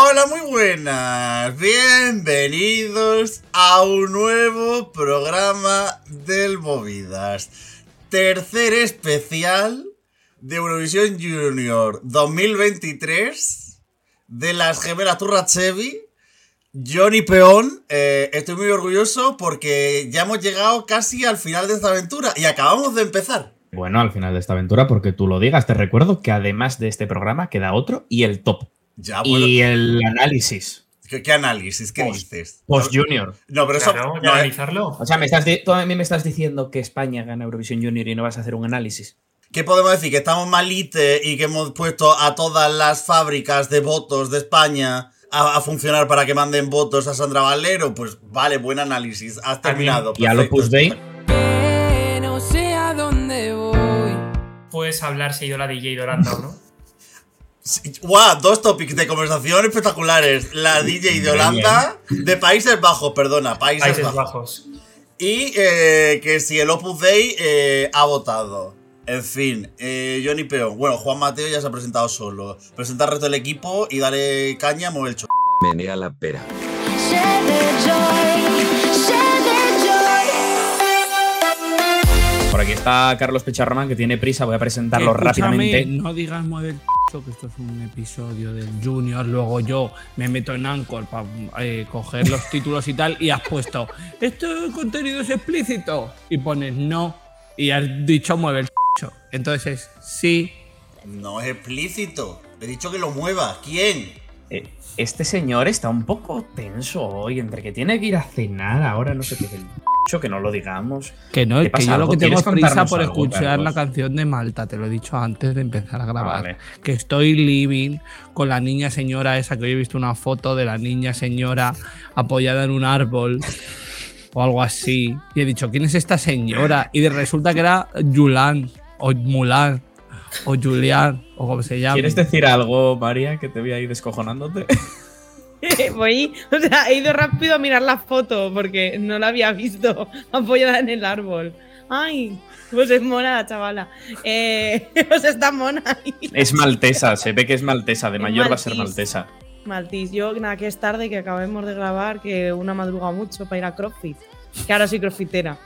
Hola, muy buenas. Bienvenidos a un nuevo programa del Movidas. Tercer especial de Eurovisión Junior 2023 de las gemelas Turrachevi. Johnny Peón, eh, estoy muy orgulloso porque ya hemos llegado casi al final de esta aventura y acabamos de empezar. Bueno, al final de esta aventura, porque tú lo digas, te recuerdo que además de este programa queda otro y el top. Ya, bueno, Y el análisis. ¿qué, qué análisis? ¿Qué Post- dices? Post Junior. No, pero eso. Claro, no, eh, analizarlo. O sea, me estás tú a mí me estás diciendo que España gana Eurovisión Junior y no vas a hacer un análisis. ¿Qué podemos decir? ¿Que estamos malites y que hemos puesto a todas las fábricas de votos de España a, a funcionar para que manden votos a Sandra Valero? Pues vale, buen análisis. Has terminado. Y a perfecto. Opus Dei, no sé a dónde voy. Puedes hablar si ido la DJ Doranda o no. Guau, dos topics de conversación espectaculares. La DJ de Holanda, de Países Bajos, perdona, Países, Países Bajos. Bajos. Y eh, que si el Opus Dei eh, ha votado. En fin, eh, Johnny Peón. Bueno, Juan Mateo ya se ha presentado solo. Presenta al resto del equipo y dale caña, mueve el cho. Menea la pera. Por aquí está Carlos Pecharromán que tiene prisa, voy a presentarlo Escúchame, rápidamente. No digas mueve el p***, que esto es un episodio del Junior. Luego yo me meto en Anchor para coger los títulos y tal. Y has puesto, esto contenido es explícito. Y pones no. Y has dicho mueve el. Entonces es sí. No es explícito. Le he dicho que lo mueva. ¿Quién? Eh, Este señor está un poco tenso hoy, entre que tiene que ir a cenar ahora, no sé qué que no lo digamos. Que no, ¿Qué es que yo lo que tengo es ¿Quieres prisa por algo, escuchar Carlos? la canción de Malta. Te lo he dicho antes de empezar a grabar. vale. Que estoy living con la niña señora esa que hoy he visto una foto de la niña señora apoyada en un árbol. o algo así. Y he dicho, ¿quién es esta señora? Y resulta que era Yulan, o Mulan, o Julián, o como se llama. ¿Quieres decir algo, María, que te voy a ir descojonándote? Voy, o sea, he ido rápido a mirar la foto porque no la había visto apoyada en el árbol. Ay, pues es mona la chavala. Eh, pues está mona. ahí. Es maltesa, se ve que es maltesa, de mayor va a ser maltís. maltesa. Maltis, yo nada, que es tarde que acabemos de grabar, que una madruga mucho para ir a CrossFit. Que ahora soy crossfitera.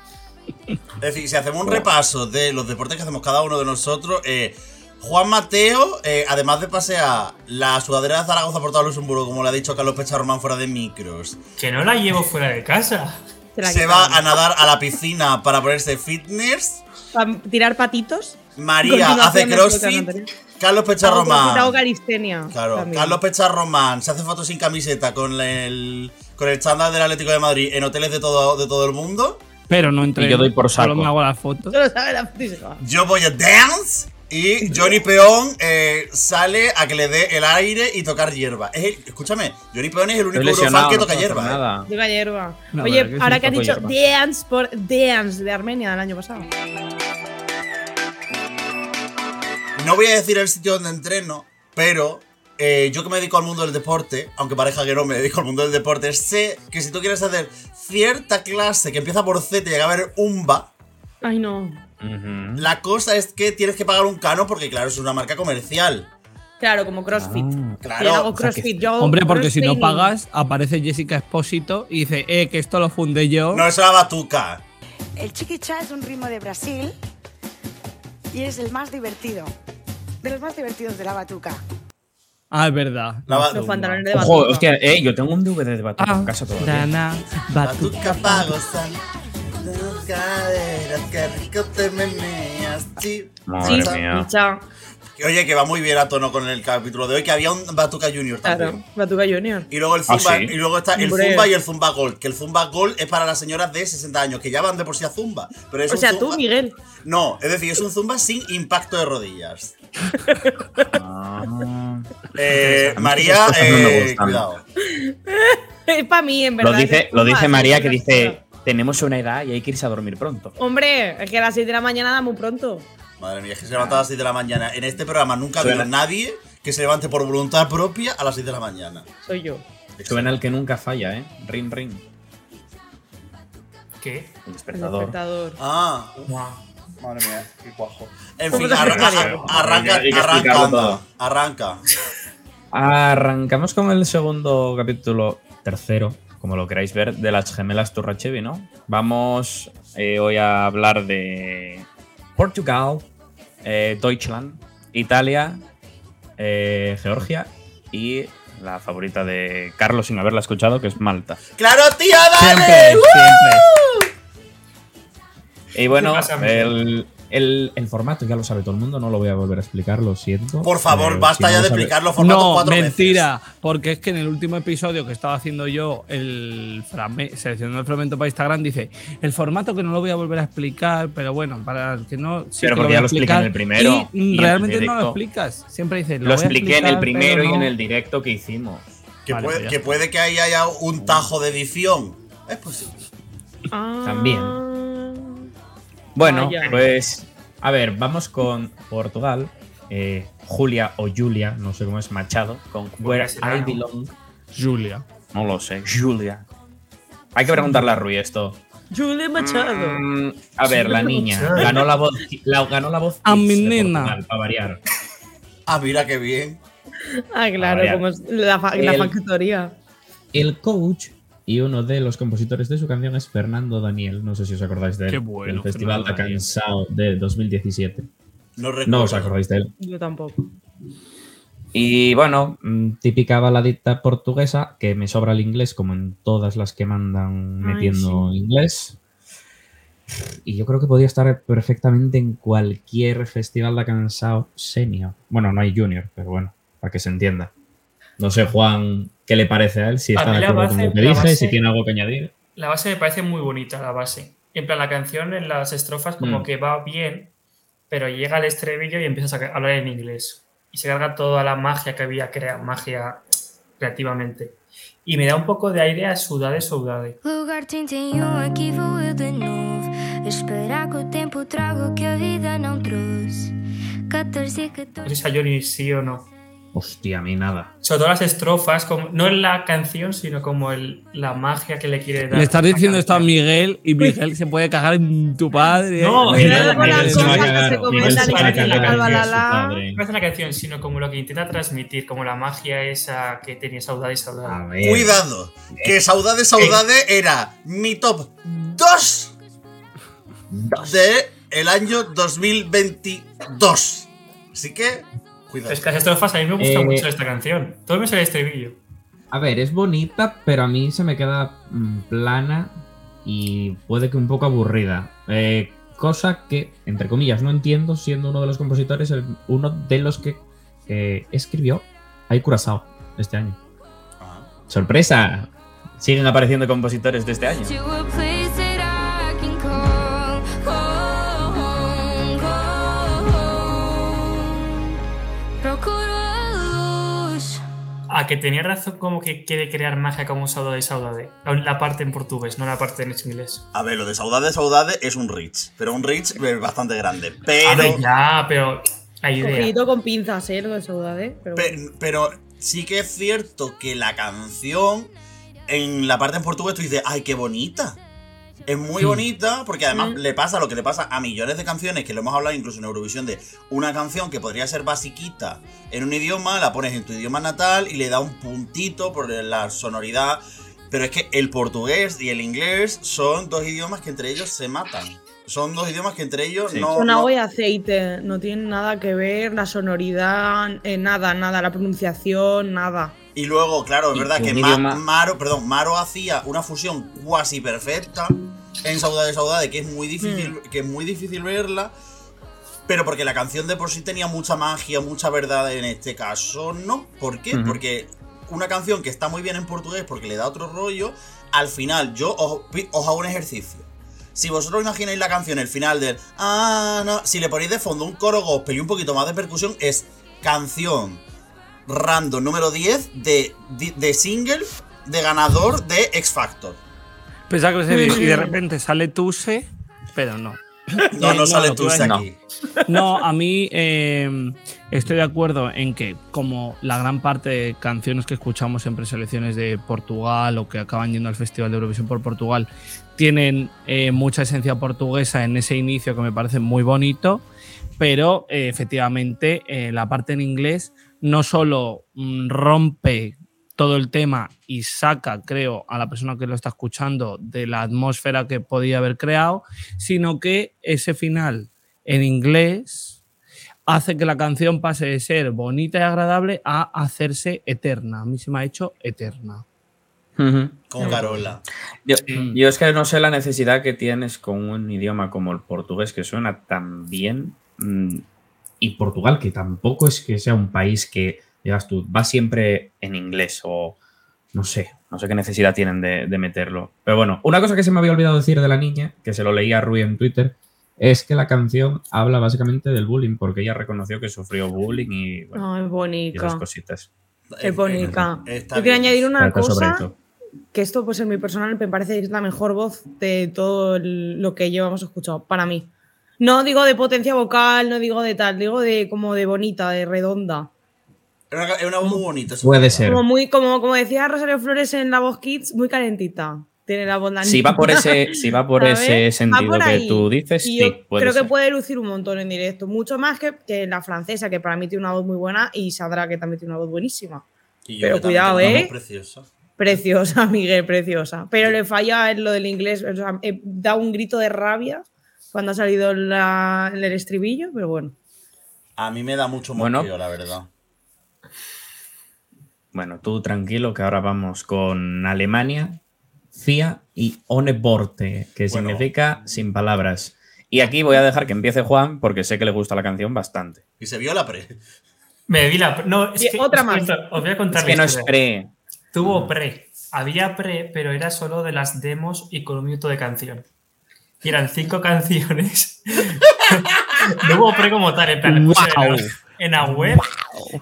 Es decir, si hacemos un repaso de los deportes que hacemos cada uno de nosotros, eh, Juan Mateo, eh, además de pasear la sudadera de Zaragoza por todo Luxemburgo, como le ha dicho Carlos Pecharromán fuera de micros, Que no la llevo fuera de casa. Se va a nadar a la piscina para ponerse fitness, Pa- tirar patitos. María hace crossfit. Carlos Pecharromán. Claro, también. Carlos Pecharromán se hace fotos sin camiseta con el, con el chándal del Atlético de Madrid en hoteles de todo, de todo el mundo. Pero no entre. Y yo doy por Solo saco. me hago las fotos. Solo sabe la foto. Yo voy a dance. Y Johnny Peón eh, sale a que le dé el aire y tocar hierba. Es el- escúchame, Johnny Peón es el único Eurofan que toca hierba. ¿eh? nada. Toca hierba. Oye, que ahora que has dicho hierba. Dance por Dance de Armenia del año pasado. No voy a decir el sitio donde entreno, pero eh, yo que me dedico al mundo del deporte, aunque parezca que no me dedico al mundo del deporte, sé que si tú quieres hacer cierta clase que empieza por C, te llega a ver umba, Ay, no. La cosa es que tienes que pagar un cano porque, claro, es una marca comercial. Claro, como CrossFit. Ah, Claro. yo hago o sea que- CrossFit. yo hago Hombre, porque si no pagas, aparece Jessica Espósito y dice, eh, que esto lo fundé yo. No es la batuca. El chiquichá es un ritmo de Brasil y es el más divertido. De los más divertidos de la batuca. Ah, es verdad. La Los pantalones de Ojo, batuta. hostia, eh, yo tengo un DVD de Batuta en casa todavía. Dana. Batuca pa' gozar. Caderas, qué rico te meneas. Sí. Madre Sí, mía. chao. Oye, que va muy bien a tono con el capítulo de hoy, que había un Batuca Junior también. Claro, Batuca Junior. Y luego el Ah, Zumba, ¿sí? y luego está el Hombre. Zumba y el Zumba Gold. Que el Zumba Gold es para las señoras de 60 años, que ya van de por sí a Zumba. Pero es O un sea, Zumba- tú, Miguel. No, es decir, es un Zumba sin impacto de rodillas. Ah. Eh, María, eh, cuidado. Es para mí, en verdad. Lo dice, lo dice María que dice. Tenemos una edad y hay que irse a dormir pronto. Hombre, es que a las 6 de la mañana da muy pronto. Madre mía, es que se levanta a las 6 de la mañana. En este programa nunca ha habido Suena. nadie que se levante por voluntad propia a las 6 de la mañana. Soy yo. Suena el que nunca falla, ¿eh? Ring, ring. ¿Qué? El El despertador. despertador. Ah, Guau. madre mía, qué cuajo. En ¿Cómo fin, arranca, arranca, todo. arranca. Arrancamos con el segundo capítulo, tercero, como lo queráis ver, de las gemelas Turrachevi, ¿no? Vamos eh, hoy a hablar de Portugal, eh, Deutschland, Italia, eh, Georgia y la favorita de Carlos sin haberla escuchado, que es Malta. ¡Claro, tía, Siempre, dale! siempre. Y bueno, el, el- el formato ya lo sabe todo el mundo, no lo voy a volver a explicar, lo siento. Por favor, Eh, basta si ya no de explicar los formatos No, cuatro mentira, porque es que en el último episodio que estaba haciendo yo, el seleccionando el fragmento para Instagram, dice el formato que no lo voy a volver a explicar, pero bueno, para el que no. sí Pero que porque voy ya lo expliqué en el primero Y, y en el realmente no lo explicas. Siempre dices. Lo voy a expliqué en el primero y en el directo que hicimos. Que, Vale, puede, pues que puede que ahí haya un tajo de edición. Es posible. Ah. También. Bueno, Vaya. pues a ver, vamos con Portugal. Eh, Julia o Julia, no sé cómo es Machado, con Where I? Belong. Julia. No lo sé, Julia. Hay que preguntarle a Rui esto. Julia Machado. Mm, a ver, la niña Machado. ganó la voz, la, ganó la voz A mi nena. Para variar. Ah, mira qué bien. Ah, claro, como es la, fa- la factoría. El coach y uno de los compositores de su canción es Fernando Daniel. No sé si os acordáis de él. Qué bueno, del Festival Daniel. Cansao de 2017. No os acordáis de él. Yo tampoco. Y bueno, mm, típica baladita portuguesa, que me sobra el inglés, como en todas las que mandan Ay, metiendo inglés. Y yo creo que podría estar perfectamente en cualquier festival de cansado senior. Bueno, no hay junior, pero bueno, para que se entienda. No sé, Juan, ¿qué le parece a él? Si A está de la acuerdo con base- lo que dije, base- si tiene algo que añadir. La base me parece muy bonita, la base. En plan, la canción en las estrofas como Mm. que va bien, pero llega el estribillo y empiezas a hablar en inglés. Y se carga toda la magia que había creado, magia creativamente. Y me da un poco de aire a Sudade Saudade. Lugar 31, aqui vou eu de novo. Esperar que o tempo traga o que a vida não trouxe. 14 No 14. sé si a Johnny sí o no. Hostia, a mí nada. Sobre todo las estrofas, como, no en la canción, sino como el, la magia que le quiere dar. Le estás diciendo esto a. Miguel y Miguel se puede cagar en tu padre. No, Cuidado Miguel- con las cosas que se comentan en. No es la canción, sino como lo que intenta transmitir, como la magia esa que tenía Saudade Saudade. A ver. Cuidado. Que Saudade Saudade era mi top 2 de el año 2022. Así que, cuidado. Es que las estrofas a mí me gusta Eh, mucho esta canción. Todo me sale este estribillo. A ver, es bonita, pero a mí se me queda mm, plana y puede que un poco aburrida. Eh, cosa que, entre comillas, no entiendo, siendo uno de los compositores, el- uno de los que eh, escribió Hay Curazao este año. Ah. ¡Sorpresa! Siguen apareciendo compositores de este año. A que tenía razón como que quiere crear magia como Saudade Saudade. La parte en portugués, no la parte en inglés. A ver, lo de Saudade Saudade es un Rich, pero un Rich eh, bastante grande. A Pero, ver, ya, pero idea. Con pinzas, ¿eh? Lo de Saudade. Pero pe- pero sí que es cierto que la canción, en la parte en portugués, tú dices, ¡ay, qué bonita! Es muy Hmm. bonita porque además Mm. le pasa lo que le pasa a millones de canciones, que lo hemos hablado incluso en Eurovisión, de una canción que podría ser basiquita en un idioma, la pones en tu idioma natal y le da un puntito por la sonoridad. Pero es que el portugués y el inglés son dos idiomas que entre ellos se matan. Son dos idiomas que entre ellos Sí. no... Son no- agua y aceite, no tienen nada que ver, la sonoridad, eh, nada, nada, la pronunciación, nada. Y luego, claro, es verdad que Ma- idioma- Maro, perdón, Maro hacía una fusión cuasi perfecta en Saudade Saudade, que es muy difícil, que es muy difícil verla. Pero porque la canción de por sí tenía mucha magia, mucha verdad en este caso, no. ¿Por qué? Porque una canción que está muy bien en portugués porque le da otro rollo, al final yo os hago un ejercicio. Si vosotros imagináis la canción, el final del Ah, no, si le ponéis de fondo un coro gospel y un poquito más de percusión, es canción random número 10 de, de, de single de ganador de X Factor. Pensaba que decir, y de repente sale Tuse, pero no. No, Eh, no sale iba a Tuse aquí. No, a mí eh, estoy de acuerdo en que, como la gran parte de canciones que escuchamos en preselecciones de Portugal o que acaban yendo al Festival de Eurovisión por Portugal, tienen eh, mucha esencia portuguesa en ese inicio que me parece muy bonito, pero eh, efectivamente eh, la parte en inglés no solo mm, rompe todo el tema y saca, creo, a la persona que lo está escuchando de la atmósfera que podía haber creado, sino que ese final en inglés hace que la canción pase de ser bonita y agradable a hacerse eterna. A mí se me ha hecho eterna. Con Carola. Yo, Sí. yo es que no sé la necesidad que tienes con un idioma como el portugués que suena tan bien. mm, Y Portugal, que tampoco es que sea un país que, digas tú, va siempre en inglés o no sé, no sé qué necesidad tienen de, de meterlo. Pero bueno, una cosa que se me había olvidado decir de la niña, que se lo leía a Rui en Twitter, es que la canción habla básicamente del bullying, porque ella reconoció que sufrió bullying y, bueno, No, es y esas bonita. cositas. Es bonita. Yo quiero añadir una Trata cosa. Que esto pues en mi personal me parece que es la mejor voz de todo el- lo que llevamos escuchado, para mí. No digo de potencia vocal, no digo de tal, digo de como de bonita, de redonda. Es una, voz muy bonita. Puede ser. Como muy, como, como decía Rosario Flores en la voz Kids, muy calentita. Tiene la voz Si va por ese, si va por ese sentido por que tú dices, Y sí, yo puede creo ser. que puede lucir un montón en directo. Mucho más que, que la francesa, que para mí tiene una voz muy buena, y Sandra, que también tiene una voz buenísima. Y Pero que también cuidado, ¿eh? voz preciosa. Preciosa, Miguel, preciosa. Pero le falla en lo del inglés. O sea, he dado un grito de rabia cuando ha salido la- el estribillo, pero bueno. A mí me da mucho Bueno. mosqueo, la verdad. Bueno, tú tranquilo que ahora vamos con Alemania, CIA y Oneborte, que Bueno. significa sin palabras. Y aquí voy a dejar que empiece Juan porque sé que le gusta la canción bastante. Y se vio la pre. Me vi la. No, es que otra os más. os voy a contar Es la que no es pre. Tuvo pre. Había pre, pero era solo de las demos y con un minuto de canción. Y eran cinco canciones. no hubo pre como tal, en plan, en la web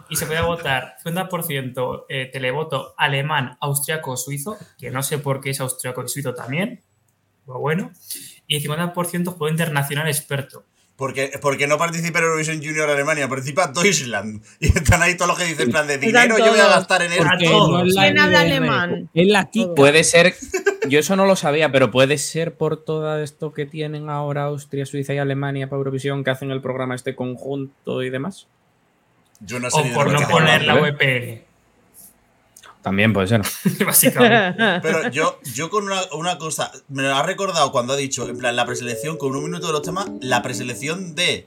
y se podía votar 50% eh, televoto alemán, austriaco, suizo, que no sé por qué es austriaco y suizo también, pero bueno, y 50% juego internacional experto. Porque, porque no participa en Eurovision Junior Alemania, participa Deutschland. Y están ahí todos los que dicen, en plan de dinero yo voy a gastar en Porque esto. ¿Quién habla alemán? Es la Kika. Puede ser, yo eso no lo sabía, pero puede ser por todo esto que tienen ahora Austria, Suiza y Alemania para Eurovisión, que hacen el programa este conjunto y demás. Yo no sé O ni por no poner la. VPN, También puede ser. básicamente. Pero yo, yo con una, una cosa, me lo ha recordado cuando ha dicho, en plan, la preselección, con un minuto de los temas, la preselección de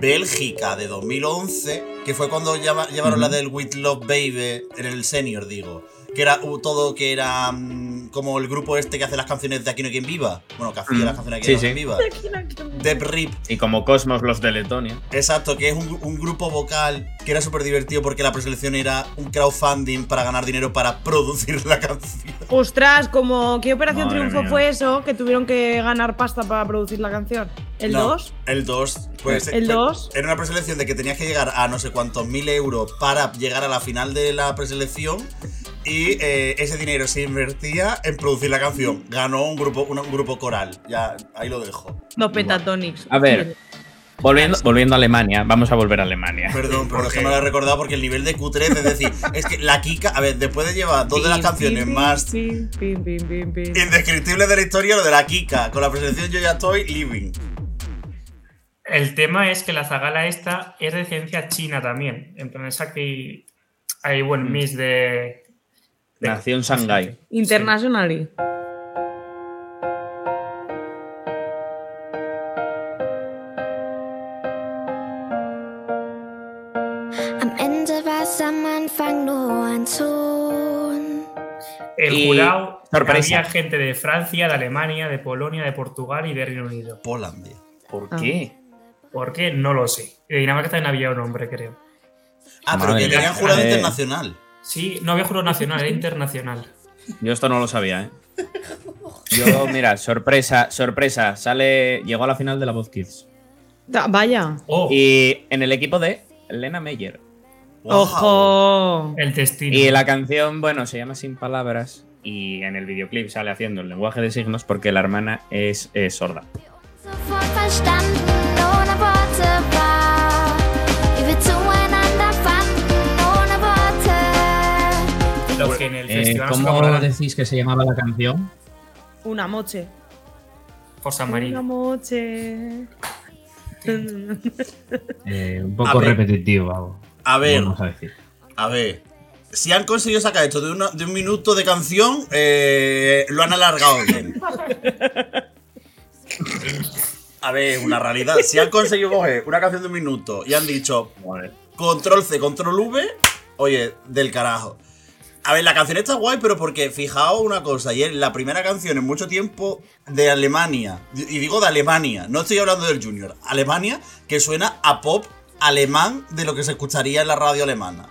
Bélgica de 2011, que fue cuando llevaron la del With Love Baby en el senior, digo. Que era todo que era mm, como el grupo este que hace las canciones de Aquí no hay quien viva. Bueno, que hacía Mm. las canciones de Sí, Aquí no hay quien viva. Deb Rip, Y como Cosmos los de Letonia. exacto, que es un, un grupo vocal que era súper divertido porque la preselección era un crowdfunding para ganar dinero para producir la canción. Ostras, como ¿qué Operación Madre Triunfo mía. fue eso? Que tuvieron que ganar pasta para producir la canción. ¿El No, 2? El 2. Pues, ¿El fue- 2? Era una preselección de que tenías que llegar a no sé cuántos mil euros para llegar a la final de la preselección. Y eh, ese dinero se invertía en producir la canción. Ganó un grupo, un, un grupo coral. Ya, ahí lo dejo. Los Pentatonics. A ver, volviendo, volviendo a Alemania, vamos a volver a Alemania. Perdón, pero es que me lo he recordado porque el nivel de cutre es decir, es que la Kika, a ver, después de llevar dos de las canciones pim, más pim, pim, pim, pim, pim. indescriptibles de la historia, lo de la Kika, con la preselección yo ya estoy living. El tema es que la zagala esta es de ciencia china también. En plan, es aquí hay buen mix de. de- Nació en Shanghái. Internationally. Am Ende war's am Anfang nur ein Ton. El Y- jurado sorpresa. había gente de Francia, de Alemania, de Polonia, de Portugal y de Reino Unido. Polandia. ¿Por Ah. qué? ¿Por qué? No lo sé. De Dinamarca también había un hombre, creo. Ah, pero Madre que tenían jurado Eh. internacional. Sí, no había jurado nacional, era internacional. Yo esto no lo sabía, ¿eh? Yo, mira, sorpresa, sorpresa, sale, llegó a la final de la Voz Kids. Da- Vaya. Oh, Y en el equipo de Lena Meyer. Wow. Ojo. el destino. Y la canción, bueno, se llama Sin Palabras. Y en el videoclip sale haciendo el lenguaje de signos porque la hermana es, eh, sorda. En el Eh, festival ¿Cómo decís que se llamaba la canción? Una moche. por San Una moche. Eh, un A poco ver. repetitivo, algo. A ver, Vamos a decir. A ver. Si han conseguido sacar esto de, una- de un minuto de canción, eh, lo han alargado bien. A ver, una realidad. Si han conseguido coger una canción de un minuto y han dicho control C, control V, oye, del carajo. A ver, la canción está guay, pero porque fijaos una cosa, y es la primera canción en mucho tiempo de Alemania, y digo de Alemania, no estoy hablando del Junior, Alemania, que suena a pop alemán de lo que se escucharía en la radio alemana.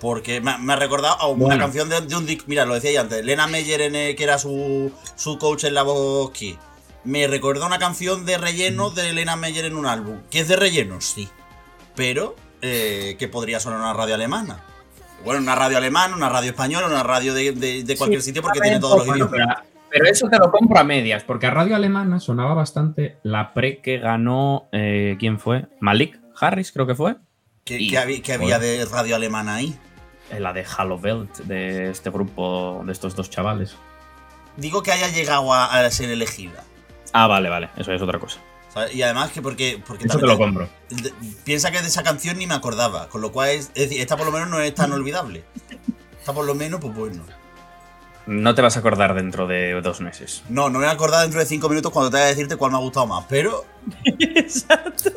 Porque me, ha- me ha recordado a una Bueno. canción de, de un disco, mira, lo decía ya antes, Lena Meyer, en, eh, que era su, su coach en la voz. Me recuerda una canción de relleno de Lena Meyer en un álbum. ¿Que es de relleno? Sí. Pero eh, que podría sonar en una radio alemana. Bueno, una radio alemana, una radio española, una radio de, de- de cualquier sitio porque tiene todos los Bueno, idiomas. pero, pero eso te lo compro a medias, porque a Radio Alemana sonaba bastante la pre que ganó. eh, ¿Quién fue? Malik Harris, creo que fue. ¿Qué, Y- qué había, qué había de radio alemana ahí? Eh, La de Halo Belt, de este grupo, de estos dos chavales. Digo que haya llegado a, a ser elegida. Ah, vale, vale, eso es otra cosa. ¿Sabes? Y además que porque... porque Eso te lo compro. de- Piensa que de esa canción ni me acordaba. Con lo cual, es, es decir, esta por lo menos no es tan olvidable. Esta por lo menos, pues bueno. No te vas a acordar dentro de dos meses. No, no me voy a acordar dentro de cinco minutos cuando te vaya a decirte cuál me ha gustado más. Pero Exacto.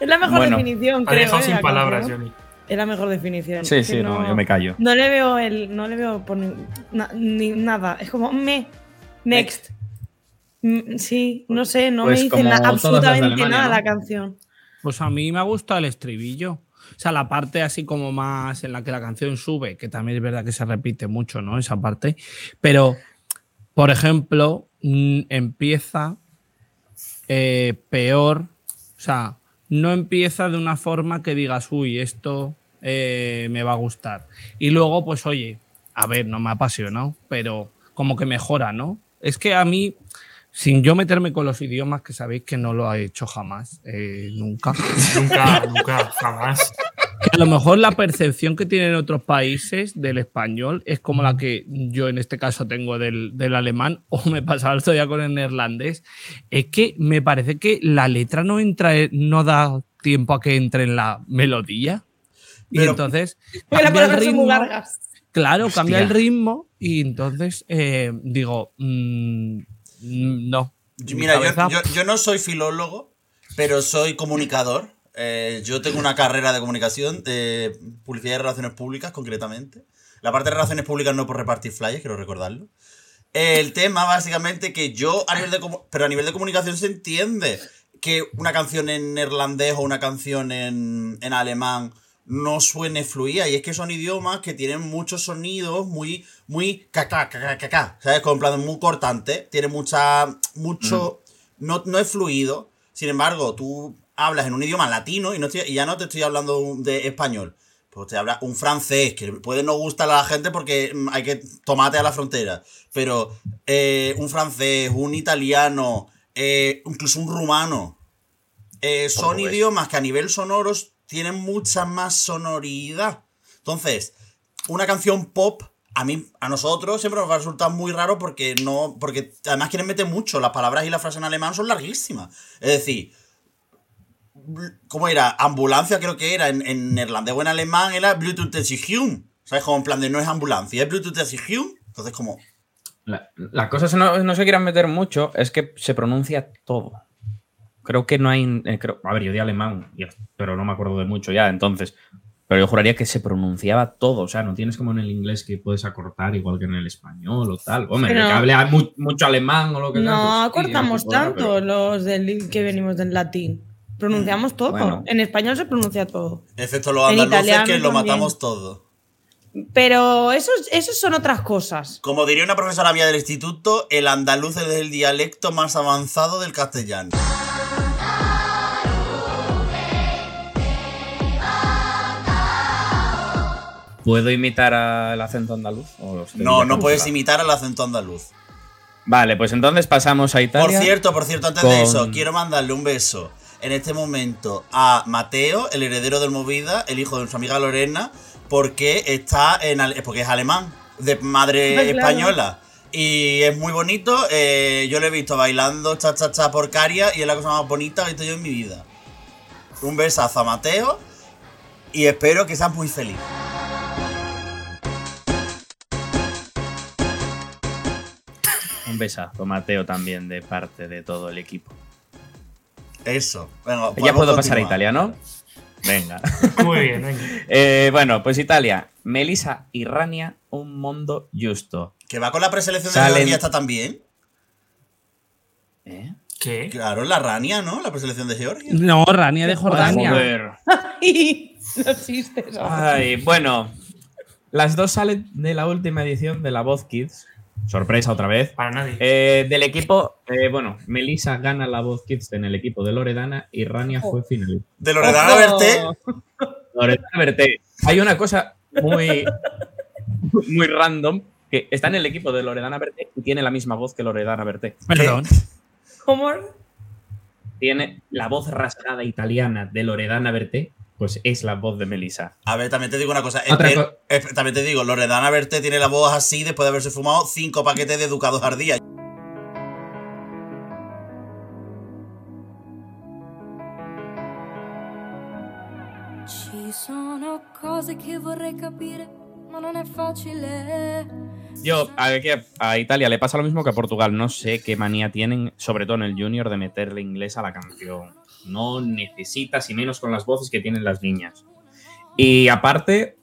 Es la mejor Bueno, definición, creo. dejado ¿eh? sin la palabras, canción. Johnny. Es la mejor definición. Sí, sí, no, yo me callo. No le veo el. No le veo por ni, na- ni nada. Es como me. Next. Mm, Sí, no sé, no Pues me dice na- absolutamente Alemania, nada ¿no? la canción. Pues a mí me ha gustado el estribillo. O sea, la parte así como más en la que la canción sube, que también es verdad que se repite mucho, ¿no? Esa parte. Pero, por ejemplo, mm, empieza eh, peor. O sea, no empieza de una forma que digas, uy, esto eh, me va a gustar. Y luego, pues oye, a ver, no me ha apasionado, pero como que mejora, ¿no? Es que a mí, sin yo meterme con los idiomas, que sabéis que no lo he hecho jamás, eh, nunca, Nunca, nunca, jamás. que a lo mejor la percepción que tienen otros países del español es como la que yo en este caso tengo del, del alemán o me pasaba el otro día con el neerlandés. Es que me parece que la letra no entra, no da tiempo a que entre en la melodía. Y Pero- entonces. Las cambia el palabras son muy ritmo. largas. Claro, cambia el ritmo y entonces eh, digo, mm, no. Yo- Mi Mira, yo, yo- yo no soy filólogo, pero soy comunicador. Eh, yo tengo una carrera de comunicación, de publicidad y relaciones públicas, concretamente. La parte de relaciones públicas no por repartir flyers, quiero recordarlo. El tema, básicamente, que yo, a nivel de, pero a nivel de comunicación se entiende que una canción en neerlandés o una canción en, en alemán no suene fluida. Y es que son idiomas que tienen muchos sonidos muy, muy caca, caca, caca. ¿Sabes? Como en plan muy cortante. Tiene mucha, mucho, no, no es fluido. Sin embargo, tú hablas en un idioma latino y, no estoy- y ya no te estoy hablando de español. Pues te habla un francés, que puede no gustar a la gente porque mm, hay que tomate a la frontera. Pero eh, un francés, un italiano, eh, incluso un rumano. eh, son idiomas que a nivel sonoros tienen mucha más sonoridad. Entonces, una canción pop, a mí, a nosotros siempre nos va a resultar muy raro porque no. Porque además quieren meter mucho. Las palabras y las frases en alemán son larguísimas. Es decir, ¿Cómo era? Ambulancia creo que era en, en neerlandés o en alemán era Bluetooth Sichung. ¿Sabes? Como en plan de no es ambulancia, es Bluetooth Sichung. Entonces como... La, la cosa es no, no se quieran meter mucho, es que se pronuncia todo. Creo que no hay. eh, creo- a ver, yo di alemán, pero no me acuerdo de mucho ya, entonces. Pero yo juraría que se pronunciaba todo. O sea, no tienes como en el inglés que puedes acortar igual que en el español o tal. Hombre, Pero- que hable mu- mucho alemán o lo que sea. No pues sí, cortamos es un poco, tanto pero- los del que venimos del latín. Pronunciamos todo. Bueno. En español se pronuncia todo. Excepto los andaluces que lo también. matamos todo. Pero esos, esos son otras cosas. Como diría una profesora mía del instituto, el andaluz es el dialecto más avanzado del castellano. ¿Puedo imitar al acento andaluz? ¿O estoy No, no puedes imitar al acento andaluz. Vale, pues entonces pasamos a Italia. Por cierto, por cierto, antes de eso, quiero mandarle un beso en este momento a Mateo, el heredero del Movida, el hijo de nuestra amiga Lorena, porque está en ale- porque es alemán, de madre española. Y es muy bonito. eh, yo lo he visto bailando cha cha cha por Caria y es la cosa más bonita que he visto yo en mi vida. Un besazo a Mateo y espero que seas muy feliz. Un besazo, Mateo, también de parte de todo el equipo. Eso. Ya puedo pasar a. Italia, ¿no? Venga. Muy bien, venga. Eh, bueno, pues Italia. Melissa y Rania, un mundo justo. Que va con la preselección de Salen- Georgia está también. ¿Eh? ¿Qué? Claro, la Rania, ¿no? La preselección de Georgia. No, Rania de Jordania. Joder. Ay, no existe eso. Ay, bueno. Las dos salen de la última edición de La Voz Kids. Sorpresa otra vez. Para nadie. Eh, del equipo, eh, bueno, Melissa gana La Voz Kids en el equipo de Loredana y Rania fue finalista. De Loredana Berté. Loredana Berté. Hay una cosa muy, muy random que está en el equipo de Loredana Berté y tiene la misma voz que Loredana Berté. Perdón. ¿Cómo? Tiene la voz rasgada italiana de Loredana Berté, pues es la voz de Melissa. A ver, también te digo una cosa. Otra Eh, co- eh, también te digo, Loredana Berté tiene la voz así después de haberse fumado cinco paquetes de Ducados al día. Ci sono cose che vorrei capire, ma non è facile. Yo, a, que a Italia le pasa lo mismo que a Portugal. No sé qué manía tienen, sobre todo en el Junior, de meterle inglés a la canción. No necesitas, y menos con las voces que tienen las niñas. Y aparte,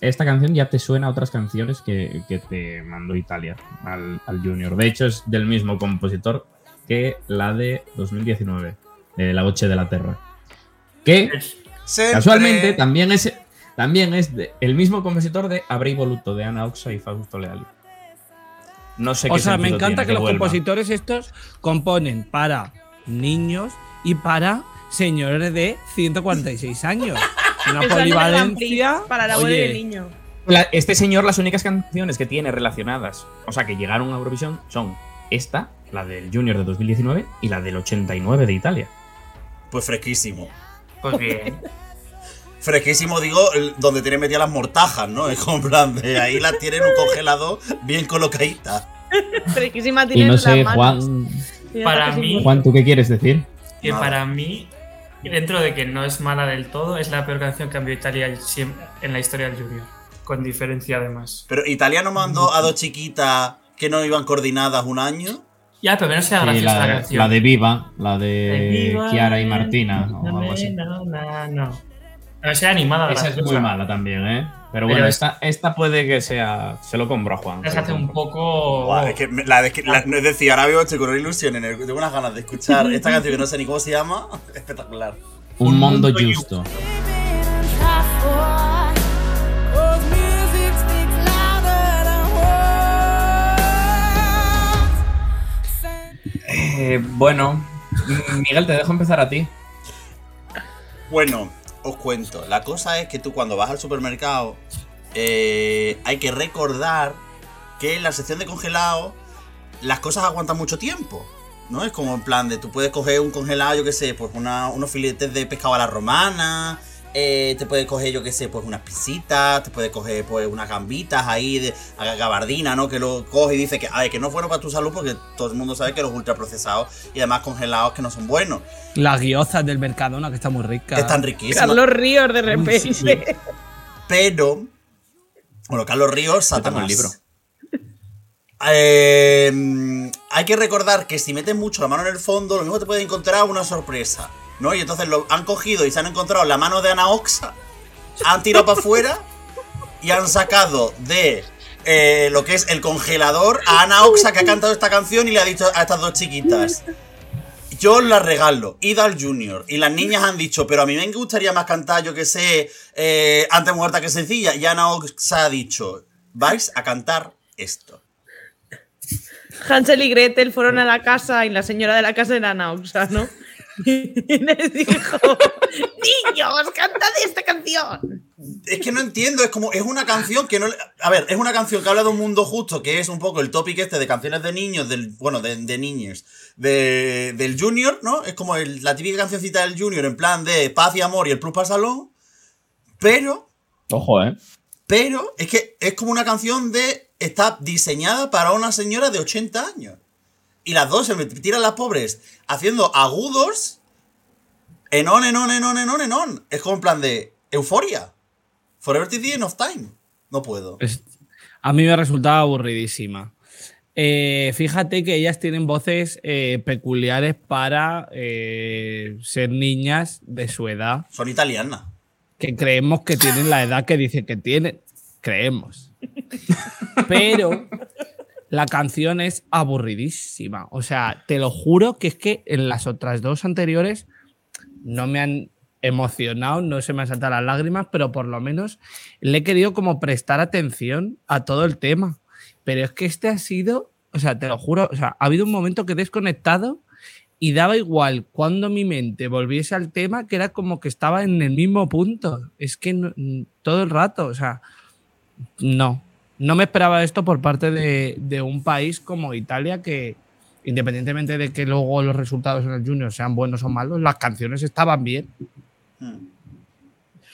esta canción ya te suena a otras canciones que, que te mandó Italia al, al Junior. De hecho, es del mismo compositor que la de 2019, de La Voce de la Terra. Que. Casualmente también es, también es de- el mismo compositor de Abrei Voluto, de Ana Oxa y Fausto Leali. No sé O qué sea, me encanta tiene que los compositores estos componen para niños y para señores de 146 años. Una polivalencia. Para la abuela oye, del niño. La- este señor, las únicas canciones que tiene relacionadas, o sea, que llegaron a Eurovisión, son esta, la del Junior de 2019 y la del 89 de Italia. Pues fresquísimo. Pues bien. Fresquísimo, digo, donde tienen metidas las mortajas, ¿no? Es como en plan de ahí las tienen en un congelador bien colocaditas. Fresquísima Y tiene no las sé, manos. Juan, Para mí- Juan, ¿tú qué quieres decir? Que Nada. para mí, dentro de que no es mala del todo, es la peor canción que cambió Italia en la historia del Junior. Con diferencia, además. Pero Italia no mandó a dos chiquitas que no iban coordinadas un año. Ya, pero menos sea Sí, graciosa la, la, canción. la de Viva, la de De Viva, Chiara y Martina, o no, algo así. No, no, no. A ver, sea animada. Esa es muy mala también, ¿eh? Pero bueno, es- esta, esta puede que sea. Se lo compro a Juan. Hace un poco. Buah, es que me- la, es que la- es decir, ahora mismo estoy con una ilusión. en el- tengo unas ganas de escuchar esta canción que no sé ni cómo se llama. Espectacular. Un mundo mundo justo. Eh, bueno, Miguel, te dejo empezar a ti. Bueno, os cuento. La cosa es que tú cuando vas al supermercado eh, hay que recordar que en la sección de congelado las cosas aguantan mucho tiempo. ¿No? Es como en plan de tú puedes coger un congelado, yo qué sé, pues una- unos filetes de pescado a la romana. Eh, te puedes coger, yo qué sé, pues unas pisitas, te puedes coger pues unas gambitas ahí de a gabardina, ¿no? Que lo coge y dice que, ay, que no es bueno para tu salud porque todo el mundo sabe que los ultraprocesados y además congelados que no son buenos. Las guiozas del Mercadona, que está muy rica. Que están riquísimas. Carlos Ríos de repente. Sí, sí. Pero. Bueno, Carlos Ríos, Satanás. el libro. Eh, hay que recordar que si metes mucho la mano en el fondo, lo mismo te puede encontrar una sorpresa. ¿No? Y entonces lo han cogido y se han encontrado la mano de Ana Oxa, han tirado para afuera y han sacado de eh, lo que es el congelador a Ana Oxa que ha cantado esta canción y le ha dicho a estas dos chiquitas. Yo os la regalo, id al Junior. Y las niñas han dicho, pero a mí me gustaría más cantar, yo que sé, eh, antes muerta que sencilla. Y Ana Oxa ha dicho, vais a cantar esto. Hansel y Gretel fueron a la casa y la señora de la casa era Nauxa, ¿no? Y les dijo, niños, cantad esta canción. Es que no entiendo, es como, es una canción que no... le- A ver, es una canción que habla de un mundo justo, que es un poco el topic este de canciones de niños, del bueno, de, de niños, de, del Junior, ¿no? Es como el- la típica cancioncita del Junior, en plan de paz y amor y el plus para el salón, pero, Ojo, ¿eh? pero, es que es como una canción de... Está diseñada para una señora de 80 años. Y las dos se me tiran las pobres haciendo agudos en on, en on, en on, en on, en on. Es como en plan de euforia. Forever the end of time. No puedo. Es- a mí me resultaba aburridísima. Eh, fíjate que ellas tienen voces eh, peculiares para eh, ser niñas de su edad, Son italianas. que creemos que tienen la edad que dicen que tienen. Creemos. Pero la canción es aburridísima. O sea, te lo juro que es que en las otras dos anteriores no me han emocionado, no se me han saltado las lágrimas, pero por lo menos le he querido como prestar atención a todo el tema. Pero es que este ha sido, o sea, te lo juro, o sea, ha habido un momento que he desconectado y daba igual cuando mi mente volviese al tema, que era como que estaba en el mismo punto. Es que todo el rato, o sea, no. No me esperaba esto por parte de, de un país como Italia que, independientemente de que luego los resultados en el Junior sean buenos o malos, las canciones estaban bien.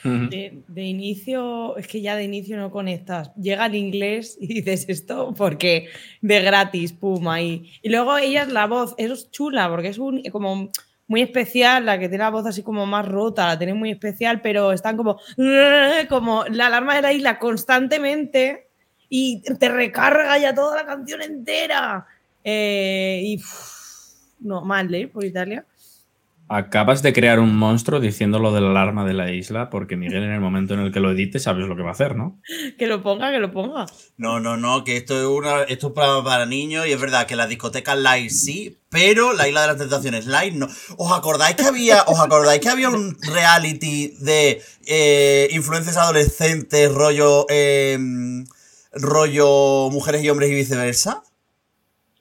De, de inicio, es que ya de inicio no conectas. Llega el inglés y dices esto porque de gratis, pum, ahí. Y luego ella es la voz, es chula porque es un, como muy especial, la que tiene la voz así como más rota, la tiene muy especial, pero están como, como la alarma de la isla constantemente y te recarga ya toda la canción entera. Eh, y no, mal, ¿eh? Por Italia. Acabas de crear un monstruo diciendo lo de la alarma de la isla, porque Miguel en el momento en el que lo edite sabes lo que va a hacer, ¿no? Que lo ponga, que lo ponga. No, no, no, que esto es, una, esto es un programa para niños y es verdad que las discotecas live sí, pero la isla de las tentaciones live no. ¿Os acordáis que había, os acordáis que había un reality de eh, influencers adolescentes, rollo, eh, rollo mujeres y hombres y viceversa?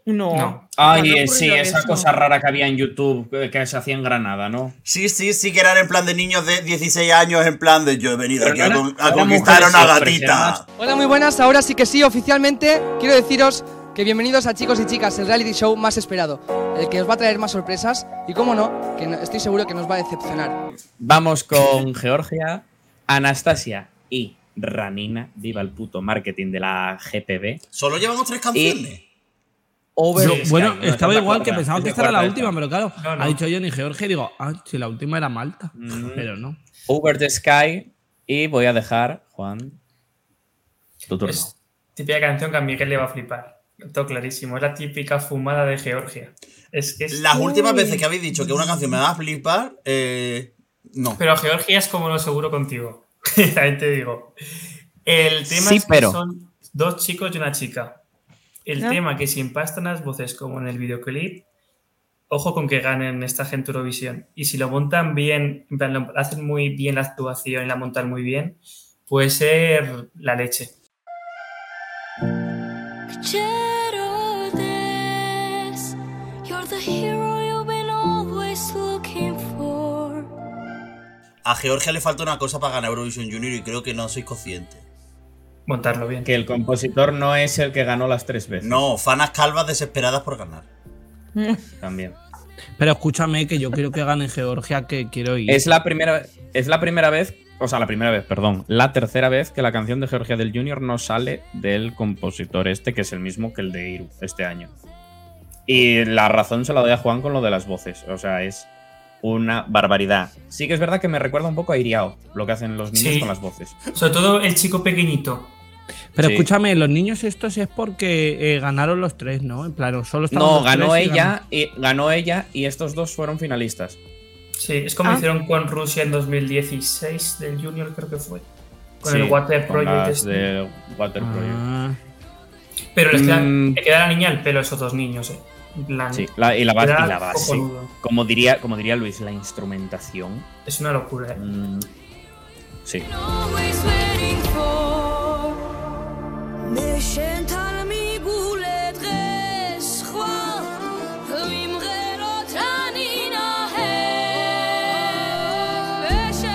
No. No. Ay, sí, esa eso. cosa rara que había en YouTube que, se hacía en Granada, ¿no? Sí, sí, sí, que eran en plan de niños de 16 años, en plan de yo he venido Pero aquí no a, era- conquistar a una gatita. Hola, muy buenas. Ahora sí que sí, oficialmente quiero deciros que bienvenidos a chicos y chicas, el reality show más esperado, el que os va a traer más sorpresas y, como no, que no- estoy seguro que nos va a decepcionar. Vamos con Georgia, Anastasia y Ranina. Viva el puto marketing de la GPB. Solo llevamos tres canciones. Over the bueno, Sky, ¿no? estaba igual que cuarta, pensaba es que esta era la última, esta. pero claro, No, no. ha dicho Johnny George y digo, ah, si la última era Malta. Mm. Pero no. Over the Sky. Y voy a dejar, Juan, tu turno. Es típica canción que a Miguel le va a flipar. Todo clarísimo. Es la típica fumada de Georgia. Es que es- Las últimas veces que habéis dicho que una canción me va a flipar, eh, no. Pero Georgia es como lo seguro contigo. También te digo. El tema Sí, es que pero- son dos chicos y una chica. El Ah. tema que si empastan las voces como en el videoclip, ojo con que ganen esta gente Eurovisión. Y si lo montan bien, en plan, lo hacen muy bien la actuación y la montan muy bien, puede ser la leche. A Georgia le falta una cosa para ganar Eurovision Junior y creo que no sois conscientes. Montarlo bien. Que el compositor no es el que ganó las tres veces. No, fanas calvas desesperadas por ganar. También. Pero escúchame que yo quiero que gane Georgia, que quiero ir. Es la primera, es la primera vez, o sea, la primera vez, perdón, la tercera vez que la canción de Georgia del Junior no sale del compositor este, que es el mismo que el de Iru este año. Y la razón se la doy a Juan con lo de las voces, o sea, es una barbaridad. Sí que es verdad que me recuerda un poco a Iriao, lo que hacen los niños Sí. con las voces. Sobre todo el chico pequeñito. Pero Sí. escúchame, los niños estos es porque eh, ganaron los tres, ¿no? En plan, solo estaban No, los ganó tres y ella y ganó ella y estos dos fueron finalistas. Sí, es como Ah. hicieron con Rusia en 2016 del Junior, creo que fue. Con Sí, el Water con Project. las este. de Water ganó. Project. Ah, Pero les queda, Mm. le queda a la niña el pelo a esos dos niños, eh. Plan, Sí, la- y la base, y la base. Como diría, como diría Luis, la instrumentación. Es una locura, eh. mm, sí.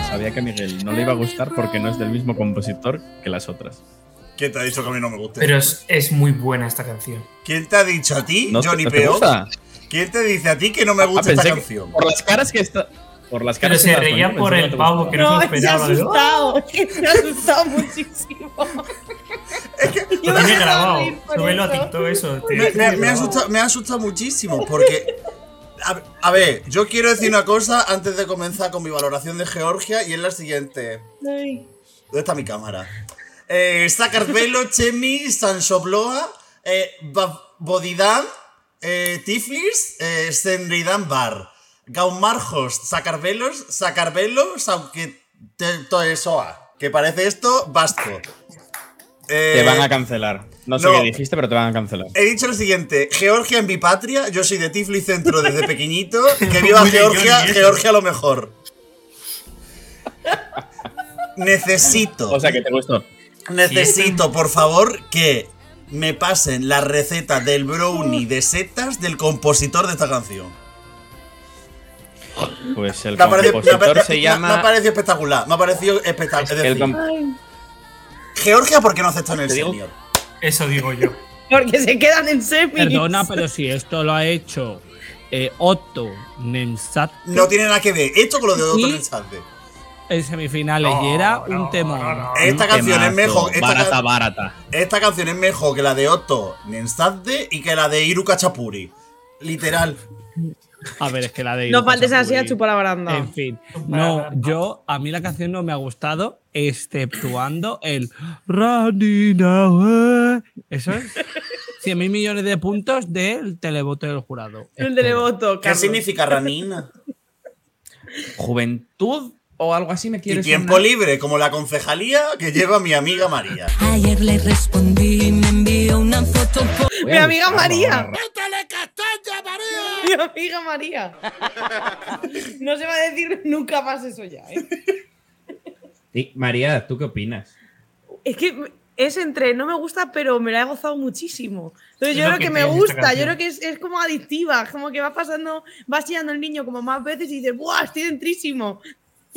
Sabía que a Miguel no le iba a gustar porque no es del mismo compositor que las otras. ¿Quién te ha dicho que a mí no me gusta? Pero es, es muy buena esta canción. ¿Quién te ha dicho a ti, ¿No te- Johnny no te Peo? gusta? ¿Quién te dice a ti que no me Ah, gusta esta que canción? por las caras que está. Por las Pero caras se que estabas reía por el pavo, que no No, se es que esperaba. se ha asustado. que se ha asustado muchísimo. Lo me tiene he grabado. Súbelo a eso. TikTok eso. tío. Me, me- me ha asustado, me ha asustado muchísimo porque... A, a ver, yo quiero decir una cosa antes de comenzar con mi valoración de Georgia y es la siguiente. ¿Dónde está mi cámara? Eh, Sacarvelo, Chemi, Sansoploa, eh, Bodidam, eh, Tiflis, eh, Bar. Gaumarjos, Sacarvelos, Sacarvelos, aunque todo eso a. Que parece esto vasco. Eh, Te van a cancelar. No sé no. qué dijiste, pero te van a cancelar. He dicho lo siguiente, Georgia en mi patria, yo soy de Tiflis Centro desde pequeñito, que viva Georgia, eso. Georgia lo mejor. Necesito, O sea, que te gustó. Necesito, por favor, que me pasen la receta del brownie de setas del compositor de esta canción. Pues el Me compositor se me- llama. me ha parecido espectacular, me ha parecido espectacular. Es decir, Georgia, ¿por qué no aceptó en el digo- senior? Eso digo yo. Porque se quedan en semis. Perdona, pero si esto lo ha hecho eh, Otto Nemsat No tiene nada que ver, esto con lo de Otto Nensande. En semifinales No, y era no, un no, no. Esta Un canción es mejor. Esta, barata, ca- barata. esta canción es mejor que la de Otto Nensande y que la de Iruka Chapuri. Literal. A ver, es que la de. No Iruka faltes así a chupar la baranda. En fin, no, yo, a mí la canción no me ha gustado, exceptuando el Ranina, we. Eso es 100 mil millones de puntos del televoto del jurado. El televoto, ¿Qué significa Ranina? Juventud o algo así me Y quieres tiempo sonar? libre, como la concejalía que lleva mi amiga María. Ayer le respondí, me envió una foto por Mi amiga María. ahora. Mi amiga María. No se va a decir nunca más eso ya, ¿eh? Sí, María, ¿tú qué opinas? Es que es entre no me gusta, pero me la he gozado muchísimo. Entonces Es yo lo creo que que me gusta, yo creo que es, es como adictiva, es como que va pasando, va chillando el niño como más veces y dices, ¡buah! Estoy dentrísimo.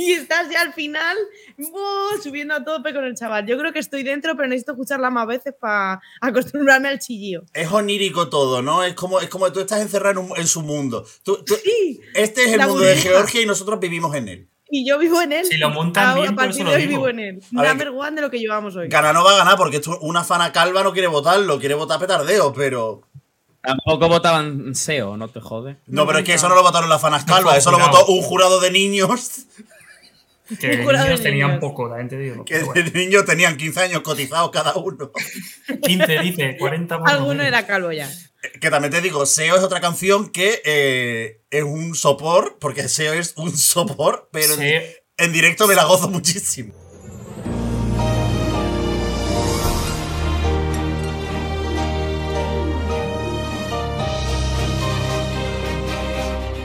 Y estás ya al final ¡buah! subiendo a tope con el chaval. Yo creo que estoy dentro, pero necesito escucharla más veces para acostumbrarme al chillío. Es onírico todo, ¿no? Es como, es como que tú estás encerrado en, un- en su mundo. Tú- tú- Sí, este es el mundo de. Georgia y nosotros vivimos en él. y yo vivo en él. Si lo montan a, bien, a partir de hoy vivo en él. A ver, Number one de lo que llevamos hoy. Gana no va a ganar porque esto, una fana calva no quiere votarlo, quiere votar petardeo, pero. Tampoco votaban SEO, no te jode. No, pero es que eso no lo votaron las fanas calvas, eso lo votó un jurado de niños Que de niños tenían niños. poco, la gente digo. que de niños tenían 15 años cotizados cada uno. 15 dice, 40 por lo Alguno era calvo ya. Que también te digo, SEO es otra canción que eh, es un sopor, porque SEO es un sopor, pero en directo me la gozo muchísimo.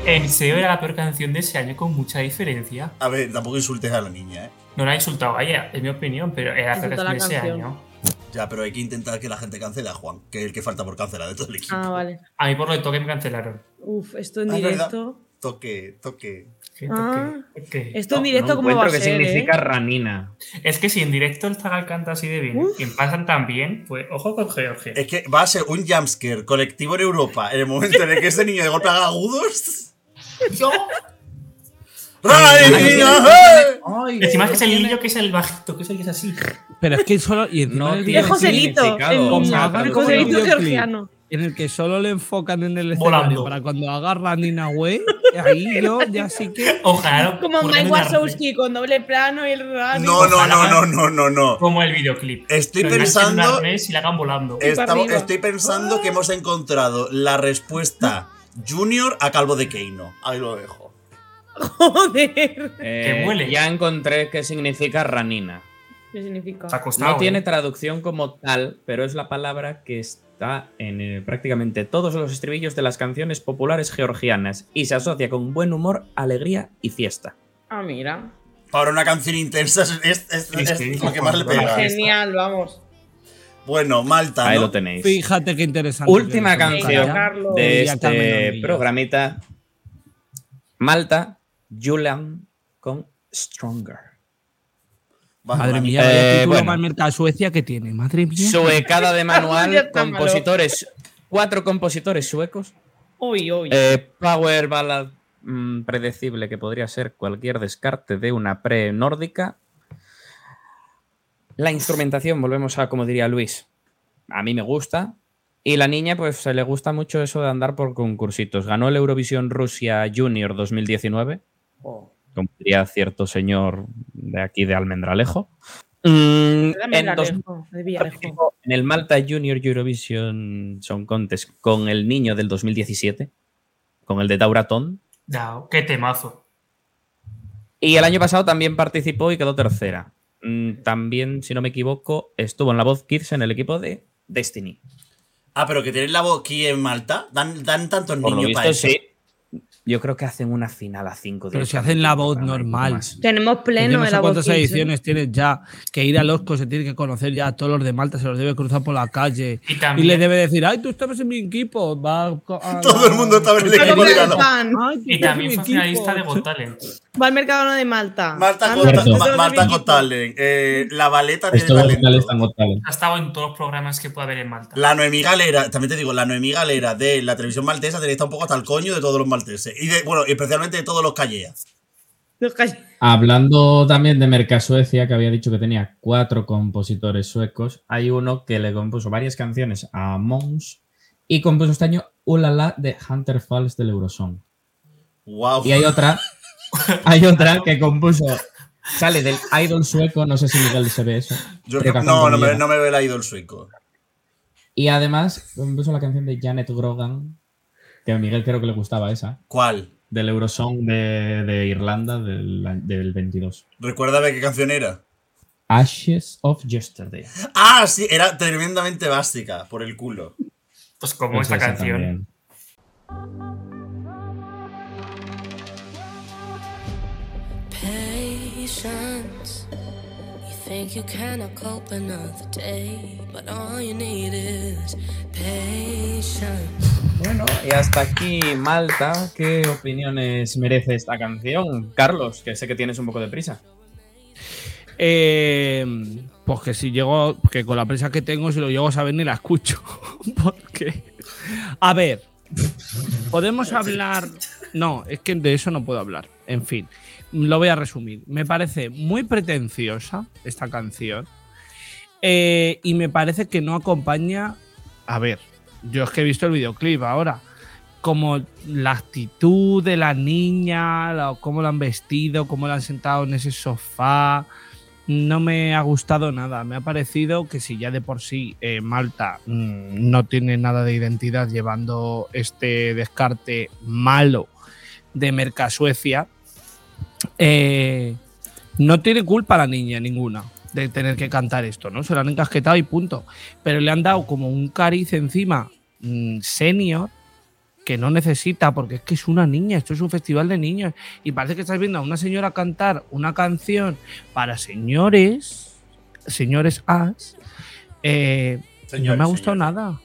En SEO era la peor canción de ese año con mucha diferencia. A ver, tampoco insultes a la niña, ¿eh? No la he insultado a ella, es mi opinión, pero era la peor canción de ese año. Ya, pero hay que intentar que la gente cancele a Juan, que es el que falta por cancelar de todo el equipo. Ah, vale. A mí por lo de toque me cancelaron. Uf, esto en Ah, verdad. directo. Toque, toque. ¿Qué Ah. Esto en No, directo, no ¿cómo va a encuentro ser? qué significa eh? ranina. Es que si en directo el Zagal canta así de bien Uf. y pasan tan bien, pues ojo con Georgia. Es que va a ser un jumpscare colectivo en Europa en el momento en el que ese niño de golpe haga agudos. Yo. ¡eh! Encima es que es el niño que es el bajito, que es el que es así. Pero es que solo. Y No Es Joselito. el- Joselito georgiano. en el que solo le enfocan en el Volando. escenario para cuando haga Ranina Way, ahí yo ya sí que. Ojalá. Como Mike Wazowski con doble plano y el radio. No, no, no, no, no, no, no. Como el videoclip. Estoy un pensando- y la hagan volando. Estamos- estoy pensando que hemos encontrado la respuesta Junior a Calvo de Keino. Ahí lo dejo. Joder. Eh, huele. Ya encontré qué significa ranina. ¿Qué significa? Se ha costado, No tiene ¿eh? traducción como tal, pero es la palabra que está en eh, prácticamente todos los estribillos de las canciones populares georgianas y se asocia con buen humor, alegría y fiesta. Ah, mira. Para una canción intensa es, es- es- Es es que lo que más le pega. Genial, vamos. Bueno, Malta, Ahí ¿no? lo tenéis. Fíjate qué interesante. Última canción. Carlos. de este programita. Malta, Julian con Stronger. Madre mía, Eh, título bueno. más mercado Suecia que tiene. Madre mía. Suecada de manual, compositores, cuatro compositores suecos. Uy, uy. Eh, power ballad mm, predecible que podría ser cualquier descarte de una pre-nórdica. La instrumentación, volvemos a como diría Luis. A mí me gusta. Y la niña, pues se le gusta mucho eso de andar por concursitos. Ganó el Eurovisión Rusia Junior 2019. Como diría cierto señor de aquí de Almendralejo. Mm, en, dos- el Malta Junior Eurovision Song Contest con el niño del 2017, con el de Tauratón. Ya, qué temazo. Y el año pasado también participó y quedó tercera. Mm, También, si no me equivoco, estuvo en la voz Kids en el equipo de Destiny. Ah, pero que tienen la voz aquí en Malta. Dan, dan tantos Por lo niños para eso. sí. Yo creo que hacen una final a 5. Pero si hacen la voz normal. Tenemos pleno no de la voz cuántas ediciones tienes ya. Que ir al Osco se tiene que conocer ya a todos los de Malta, se los debe cruzar por la calle. Y Y, también- le debe decir, ay, tú estabas en mi equipo. Va a Todo el mundo estaba en el equipo de. Ay, Y también fue finalista de Got Talent. Va al Mercadona de Malta. Malta equipo. Talent. Eh, la Valeta tiene talento. Got. Ha estado en todos los programas que puede haber en Malta. La Noemí Galera, también te digo, la Noemí Galera de la televisión maltesa tiene que estar un poco hasta el coño de todos los malteses. Y de, bueno, y especialmente de todos los calleas. Los Hablando también de Merca Suecia, que había dicho que tenía cuatro compositores suecos, hay uno que le compuso varias canciones a Mons y compuso este año Ulala de Hunter Falls del Eurosong. Wow. Y hay otra, hay otra que compuso, sale del idol sueco, no sé si Miguel se ve eso. Yo creo- no, no me, no me ve el idol sueco. Y además compuso la canción de Janet Grogan, que a Miguel creo que le gustaba esa, ¿Cuál? del Eurosong de, de Irlanda del, del 22. Recuérdame qué canción era. Ashes of Yesterday. Ah, sí, era tremendamente básica, por el culo. Pues como Pues esta esa canción. también. Patience. You think you cannot cope another day, but all you need is patience. Bueno, y hasta aquí Malta. ¿Qué opiniones merece esta canción? Carlos, que sé que tienes un poco de prisa. Eh, pues que si llego, que con la presa que tengo, si lo llego a saber ni la escucho. Porque, a ver, podemos hablar. No, es que de eso no puedo hablar. En fin, lo voy a resumir. Me parece muy pretenciosa esta canción. eh, y me parece que no acompaña. A ver, yo es que he visto el videoclip ahora. Como la actitud de la niña, cómo la han vestido, cómo la han sentado en ese sofá no me ha gustado nada. Me ha parecido que si ya de por sí eh, Malta mm, no tiene nada de identidad llevando este descarte malo de Mercasuecia, eh, no tiene culpa la niña ninguna de tener que cantar esto, ¿no? Se lo han encasquetado y punto. Pero le han dado como un cariz encima mm, senior que no necesita, porque es que es una niña, esto es un festival de niños. Y parece que estás viendo a una señora cantar una canción para señores, señores as. eh, no me ha gustado señores. nada.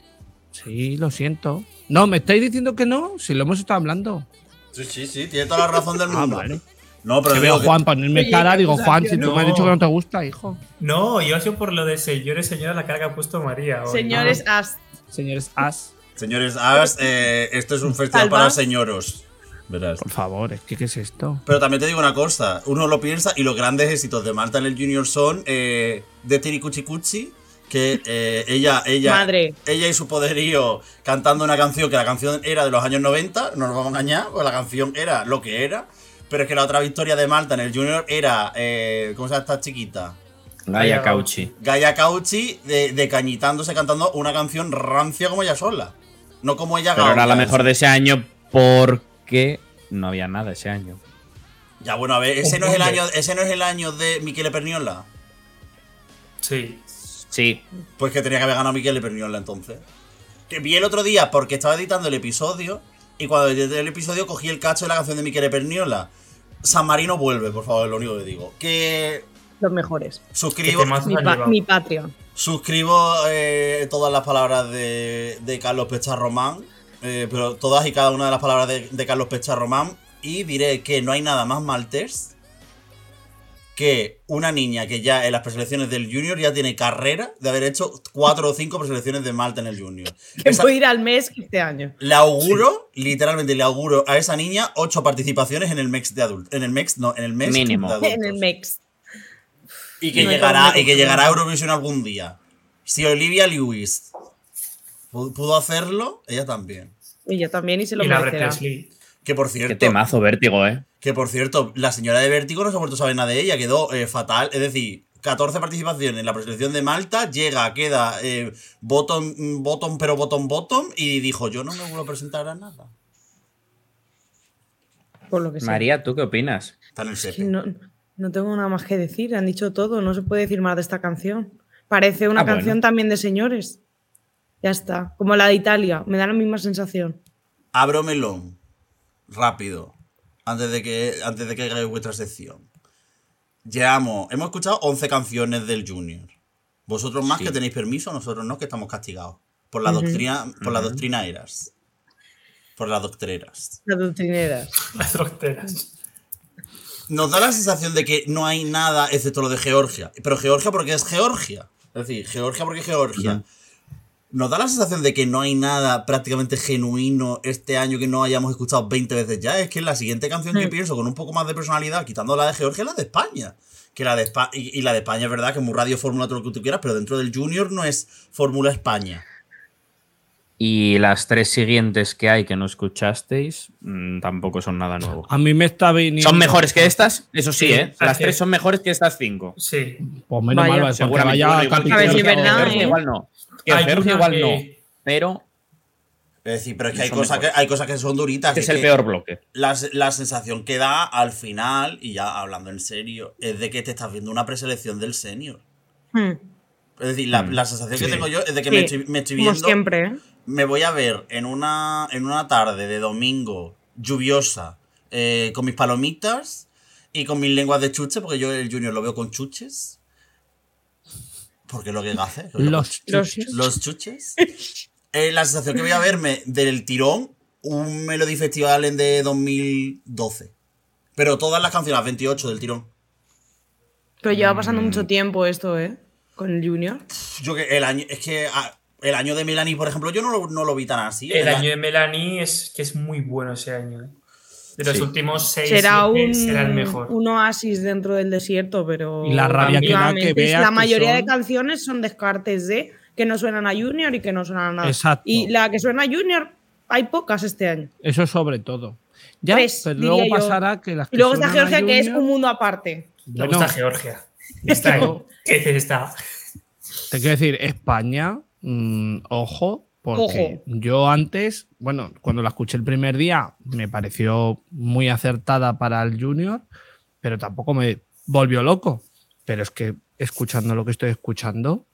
Sí, lo siento. No, ¿me estáis diciendo que no? Si lo hemos estado hablando. Sí, sí, sí, tiene toda la razón del Ah, mundo. vale. No, pero Que digo veo que- Juan ponerme Oye, cara, digo, Juan, si acusación, tú me has no. dicho que no te gusta, hijo. No, yo ha sido por lo de señores, señora, la cara que ha puesto María. hoy. Señores, as. Señores as, Señores As, eh, esto es un festival Alba. para señoros. Verás. por favor, es que ¿qué es esto? Pero también te digo una cosa, uno lo piensa y los grandes éxitos de Malta en el Junior son eh, de Tiri Cuchi Cuchi, que eh, ella, ella, Madre. ella y su poderío cantando una canción que la canción era de los años 90, no nos vamos a engañar, pues la canción era lo que era, pero es que la otra victoria de Malta en el Junior era, eh, ¿cómo se llama esta chiquita? Gaia Cauchi. Gaia Cauchi de, de cañitándose cantando una canción rancia como ella sola. No como ella Pero era la mejor de ese año porque no había nada ese año. Ya bueno, a ver, ese no es el año, ese no es el año de Michele Perniola. Sí. Sí. Pues que tenía que haber ganado Michele Perniola entonces. Que vi el otro día porque estaba editando el episodio y cuando edité el episodio cogí el cacho de la canción de Michele Perniola. San Marino vuelve, por favor, es lo único que digo. Que Los mejores. suscribo, Mi, pa- mi Patreon. suscribo eh, todas las palabras de, de Carlos Pecha Román, eh, pero todas y cada una de las palabras de, de Carlos Pecha Román. Y diré que no hay nada más maltés que una niña que ya en las preselecciones del Junior ya tiene carrera de haber hecho cuatro o cinco preselecciones de Malta en el Junior. Que a ir al mes este año. le auguro, literalmente le auguro a esa niña ocho participaciones en el MEX de adultos. En el MEX, no, en el MEX Mínimo. de adultos. En el MEX. Y que No llegará, y que llegará a. Eurovisión algún día. Si Olivia Lewis pu- pudo hacerlo, ella también. Y yo también, y se lo Y la merecerá. Que por Qué cierto, temazo, vértigo, ¿eh? que por cierto, la señora de Vértigo no se ha vuelto a saber nada de ella, quedó eh, fatal. Es decir, 14 participaciones en la preselección de Malta, llega, queda eh, bottom, bottom, pero bottom, bottom, y dijo, yo no me vuelvo a presentar a nada. Por lo que sea. María, ¿tú qué opinas? Está en el no, no tengo nada más que decir, han dicho todo, no se puede decir más de esta canción. Parece una Ah, bueno. canción también de señores. Ya está, como la de Italia, me da la misma sensación. Abro melón. Rápido. Antes de que, antes de que hagáis vuestra sección. Llevamos, hemos escuchado 11 canciones del Junior. Vosotros más Sí. que tenéis permiso, nosotros no, que estamos castigados. Por la Ujú. doctrina, por la doctrina eras. Por las doctreras. Las doctrineras. Las docteras. Nos da la sensación de que no hay nada excepto lo de Georgia. Pero Georgia porque es Georgia. Es decir, Georgia porque es Georgia. Nos da la sensación de que no hay nada prácticamente genuino este año que no hayamos escuchado 20 veces ya. Es que la siguiente canción que pienso con un poco más de personalidad, quitando la de Georgia, es la de España. Que la de Espa- y, y la de España es verdad que es muy radio fórmula todo lo que tú quieras, pero dentro del Junior no es Fórmula España. Y las tres siguientes que hay que no escuchasteis mm, tampoco son nada nuevo. A mí me está viniendo. ¿Son mejores que estas? Eso sí, Sí, ¿eh? Las tres es. son mejores que estas cinco. Sí. Pues menos Vaya. mal, Seguramente. vaya Bueno, igual que capítulo. A ver si es Georgia, verdad, Georgia ¿eh? igual no. Que Hay igual que- no. Pero Es decir, pero es que hay cosas que, hay cosas que son duritas. este es el que- peor bloque. la, la sensación que da al final, y ya hablando en serio, es de que te estás viendo una preselección del senior. Hmm. Es decir, la, Mm, la sensación que tengo yo es de que Sí, me, estoy, me estoy Como viendo. siempre, ¿eh? Me voy a ver en una, en una tarde de domingo lluviosa eh, con mis palomitas y con mis lenguas de chuche, porque yo el Junior lo veo con chuches. Porque es lo que hace. Los Los- chuches. los chuches. Eh, la sensación que voy a verme del tirón, un Melody Festival en de 2012. Pero todas las canciones, 28 del tirón. Pero lleva pasando Mm. mucho tiempo esto, ¿eh? Con el Junior. Yo que el año, es que ah, el año de Melanie, por ejemplo, yo no lo, no lo vi tan así. El a- año de Melanie es que es muy bueno ese año. ¿eh? De los Sí. últimos seis Será siete, un, será el mejor. un oasis dentro del desierto, pero. Y la rabia que da que veas La que mayoría de son- canciones son descartes de que no suenan a Junior y que no suenan a nada. Exacto. Y la que suena a Junior, hay pocas este año. Eso sobre todo. Ya, Tres, pero diría luego yo. pasará que las que Y luego está Georgia, que es un mundo aparte. Bueno, gusta Georgia. Está ¿Qué dices? Está. Te quiero decir, España, mm, ojo, porque Ojo. yo antes, bueno, cuando la escuché el primer día, me pareció muy acertada para el Junior, pero tampoco me volvió loco. Pero es que escuchando lo que estoy escuchando,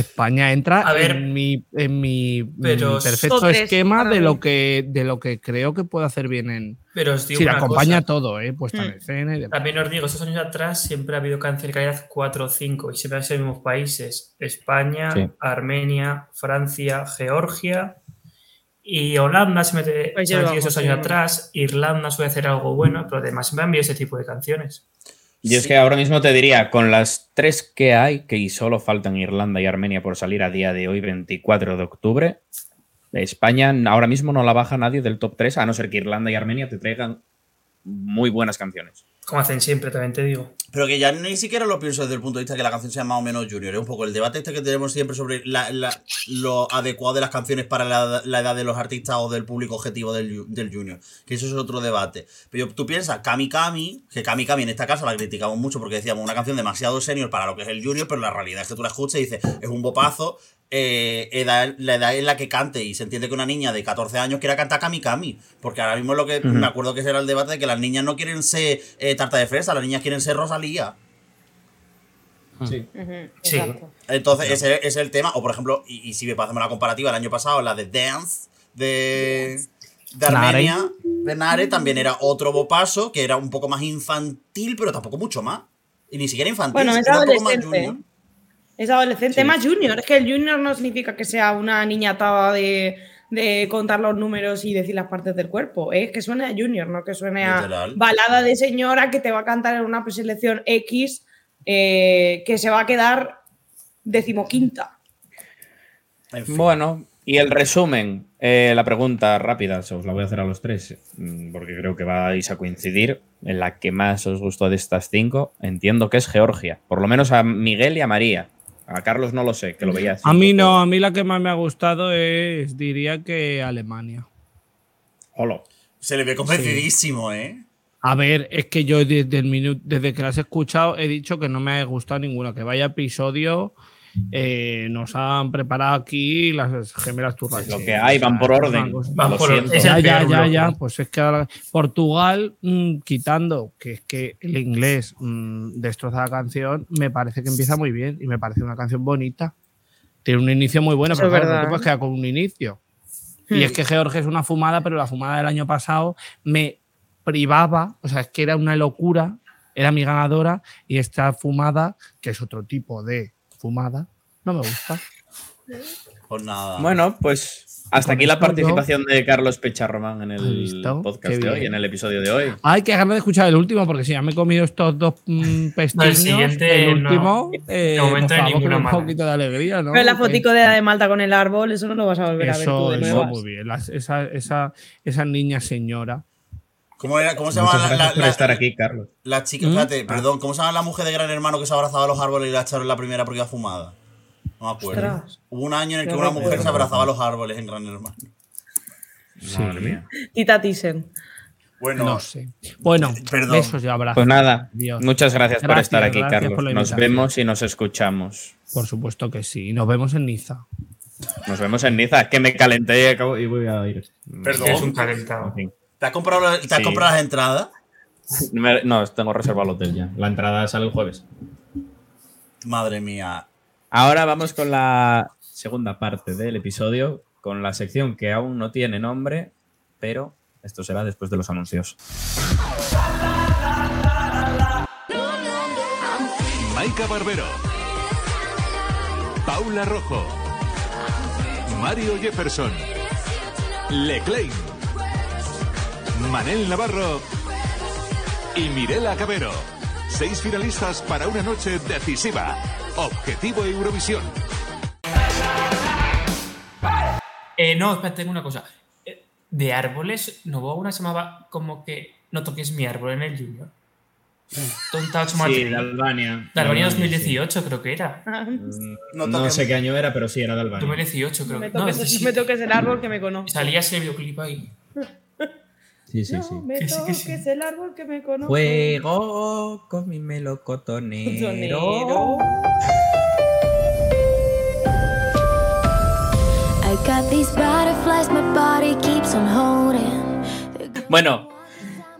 España entra A ver, en mi, en mi pero perfecto esquema de lo, que, de lo que creo que puede hacer bien en. Pero os digo Si la una acompaña cosa. todo, ¿eh? Puesta en Mm. escena y demás. También os digo, estos años atrás siempre ha habido cáncer de calidad 4 o 5 y siempre han sido los mismos países. España, Sí. Armenia, Francia, Georgia y Holanda se mete Países se esos sí. años atrás. Irlanda suele hacer algo bueno, pero además siempre han habido ese tipo de canciones. Yo es que ahora mismo te diría, con las tres que hay, que solo faltan Irlanda y Armenia por salir a día de hoy, 24 de octubre, España ahora mismo no la baja nadie del top 3, a no ser que Irlanda y Armenia te traigan muy buenas canciones. Como hacen siempre, también te digo. Pero que ya ni siquiera lo pienso desde el punto de vista que la canción sea más o menos junior. Es un poco el debate este que tenemos siempre sobre la- lo adecuado de las canciones para la, edad de los artistas o del público objetivo del, del junior. Que eso es otro debate. Pero tú piensas, Kami Kami, que Kami Kami en esta casa la criticamos mucho porque decíamos una canción demasiado senior para lo que es el junior, pero la realidad es que tú la escuchas y dices, es un bopazo. Eh, edad- la edad en la que cante y se entiende que una niña de 14 años quiera cantar Kami Kami porque ahora mismo lo que me acuerdo que ese era el debate de que las niñas no quieren ser eh, tarta de fresa, las niñas quieren ser Rosalía Sí. Sí. Exacto. entonces, ese es el tema. O, por ejemplo, y, y si me hacemos la comparativa, el año pasado, la de Dance de, de Armenia, de Nare, también era otro bopaso, que era un poco más infantil, pero tampoco mucho más. Y ni siquiera infantil, Bueno, es era un poco más junior. Es adolescente, Sí. más junior. Es que el junior no significa que sea una niñatada de, de contar los números y decir las partes del cuerpo. Es que suene a junior, no que suene a Literal. balada de señora que te va a cantar en una preselección X eh, que se va a quedar decimoquinta. En fin. Bueno, y el resumen, eh, la pregunta rápida, se os la voy a hacer a los tres, mm, porque creo que vais a coincidir en la que más os gustó de estas cinco. Entiendo que es Georgia, por lo menos a Miguel y a María. A Carlos no lo sé, que lo veía. A mí no, a mí la que más me ha gustado es, diría que Alemania. Hola. Se le ve convencidísimo, ¿eh? A ver, es que yo desde, el minu- desde que las he escuchado he dicho que no me ha gustado ninguna. Que vaya episodio, eh, nos han preparado aquí las gemelas turras. lo que hay, van por orden. Van por orden. Ya, ya, ya, ya. Pues es que ahora- Portugal, mm, quitando que es que el inglés mm, destroza la canción, me parece que empieza muy bien y me parece una canción bonita. Tiene un inicio muy bueno, pero es claro, no verdad, te puedes ¿eh? quedar con un inicio. Y Hmm. es que George es una fumada, pero la fumada del año pasado me privaba, o sea, es que era una locura, era mi ganadora, y esta fumada, que es otro tipo de fumada, no me gusta. Pues nada. Bueno, pues hasta aquí la participación de Carlos Pecharromán en ¿Has el visto? podcast de hoy, en el episodio de hoy. Ay, qué ganas de escuchar el último, porque si ya me he comido estos dos mm, pestiños, siguiente el no. último, De eh, momento hay favor, ninguna con un mala. poquito de alegría, ¿no? Pero la fotico de la de Malta con el árbol, eso no lo vas a volver a ver tú Eso, de eso nuevas. muy bien. Las- esa, esa, esa niña señora. ¿Cómo, era- cómo se llama la, la- por la- estar aquí, Carlos. la chica? ¿Mm? Espérate, perdón. ¿Cómo se llama la mujer de Gran Hermano que se abrazaba a los árboles y la echaron la primera porque iba fumada? No me acuerdo. Ostras. Hubo un año en el que una recuerdo. mujer se abrazaba a los árboles en Gran Hermano. Madre mía. Tita Thyssen. Bueno, No sé. Bueno, Perdón. besos y abrazos. Pues nada, muchas gracias, por estar aquí, Carlos. Nos vemos y nos escuchamos. Por supuesto que sí. Nos vemos en Niza. Nos vemos en Niza, que me calenté y acabo- y voy a ir. Perdón. Es un calentado. En fin. ¿Te has comprado, la- te has Sí. comprado las entradas? Me- No, tengo reservado el hotel ya. La entrada sale el jueves. Madre mía. Ahora vamos con la segunda parte del episodio, con la sección que aún no tiene nombre, pero esto será después de los anuncios. Maika Barbero. Paula Rojo. Mario Jefferson. Leclaim. Manel Navarro. Y Mirela Cabero. Seis finalistas para una noche decisiva. Objetivo Eurovisión. Eh, no, espera, tengo una cosa. Eh, De árboles, ¿no hubo una que se llamaba como que no toques mi árbol en el Junior? My Sí, de Albania. De Albania sí. 2018 creo que era. No No, toques- sé qué año era, pero sí, era de Albania. 2018 creo No me no, toques, 17. no me toques el árbol que me conoce. Salía ese videoclip ahí. Sí, sí, sí. Me Que sí, que toques sí. el árbol que me conoce. Juego con mi melocotonero. Sonero. I got these butterflies, my body keeps on holding. Bueno,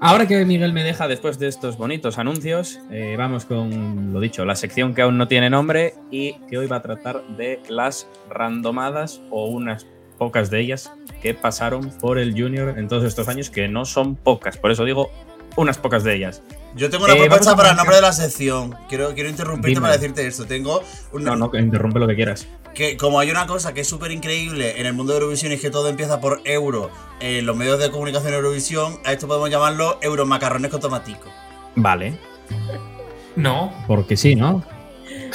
ahora que Miguel me deja después de estos bonitos anuncios, eh, vamos con lo dicho, la sección que aún no tiene nombre y que hoy va a tratar de las randomadas o unas pocas de ellas que pasaron por el Junior en todos estos años, que no son pocas, por eso digo unas pocas de ellas. Yo tengo una Eh, propuesta para el nombre de la sección. Quiero, quiero interrumpirte Dime. para decirte esto. Tengo una, No, no, interrumpe lo que quieras. que como hay una cosa que es súper increíble en el mundo de Eurovisión y es que todo empieza por euro en los medios de comunicación de Eurovisión, a esto podemos llamarlo euromacarrones con tomatico. Vale, No. porque sí, ¿no?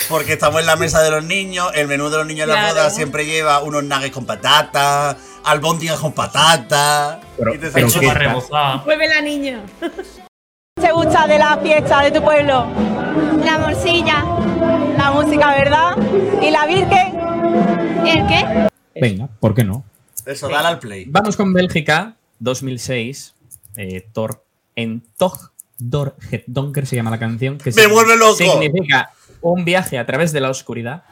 Porque estamos en la mesa de los niños, el menú de los niños en la Claro. boda siempre lleva unos nuggets con patata, albóndigas con patata. Pero- y te pero ¿qué? Rebozada. Mueve la niña. te gusta de la fiesta de tu pueblo? La morcilla. La música, ¿verdad? ¿Y la Virgen? ¿El qué? Venga, ¿por qué no? Eso, dale al play. Vamos con Bélgica, 2006. Eh, Thor en Tog Donker se llama la canción. Que ¡Me vuelve loco! Significa un viaje a través de la oscuridad.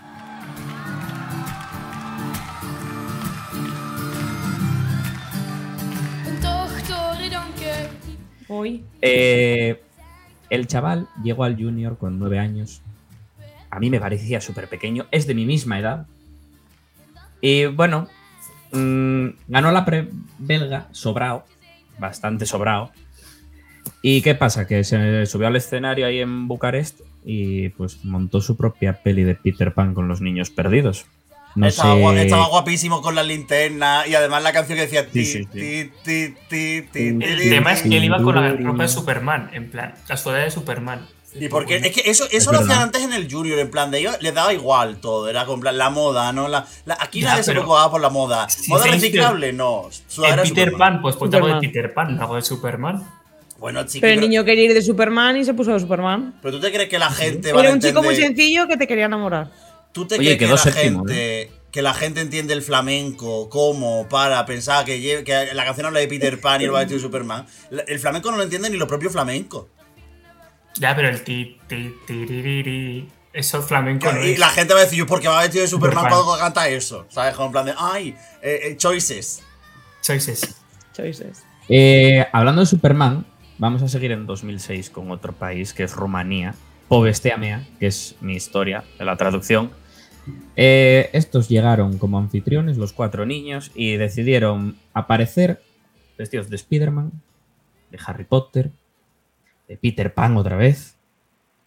Hoy. Eh, el chaval llegó al Junior con nueve años. A mí me parecía súper pequeño. Es de mi misma edad. Y bueno, mm, ganó la pre belga sobrao. Bastante sobrao. ¿Y qué pasa? Que se subió al escenario ahí en Bucarest y pues montó su propia peli de Peter Pan con los niños perdidos. No estaba, sé. gua- estaba guapísimo con la linterna y además la canción que decía ti, Sí, sí, ti, ti, ti, ti, El tema es que él iba con la ropa de Superman, en plan, la sudadera de Superman. ¿Y por qué? Es que eso, Es eso lo hacían antes en el Junior, en plan de ellos les daba igual todo, era con plan la moda, ¿no? La, la- aquí nadie se preocupaba por la moda. Si ¿Moda reciclable? No. En Peter Superman. Pan, pues ponte algo de. Peter Pan, algo de Superman. Bueno, chiqui, Pero el pero, niño quería ir de Superman y se puso de Superman. pero tú te crees que la gente va a Era un chico muy sencillo que te quería enamorar. ¿Tú te Oye, crees que la séptimo, gente que la gente entiende el flamenco como para pensar que, la canción habla de Peter Pan y el va vestido de Superman. El flamenco no lo entiende ni los propios flamencos. Ya, pero el ti, ti, tiririri, eso flamenco no Y es. la gente va a decir, yo, ¿por qué va vestido de Superman cuando canta eso? ¿Sabes? Como en plan de, ay, eh, eh, choices. Choices. Choices. Eh, hablando de Superman, Vamos a seguir en 2006 con otro país que es Rumanía. Povestea mea, que es mi historia de la traducción. Eh, estos llegaron como anfitriones, los cuatro niños, y decidieron aparecer vestidos de Spider-Man, de Harry Potter, de Peter Pan otra vez,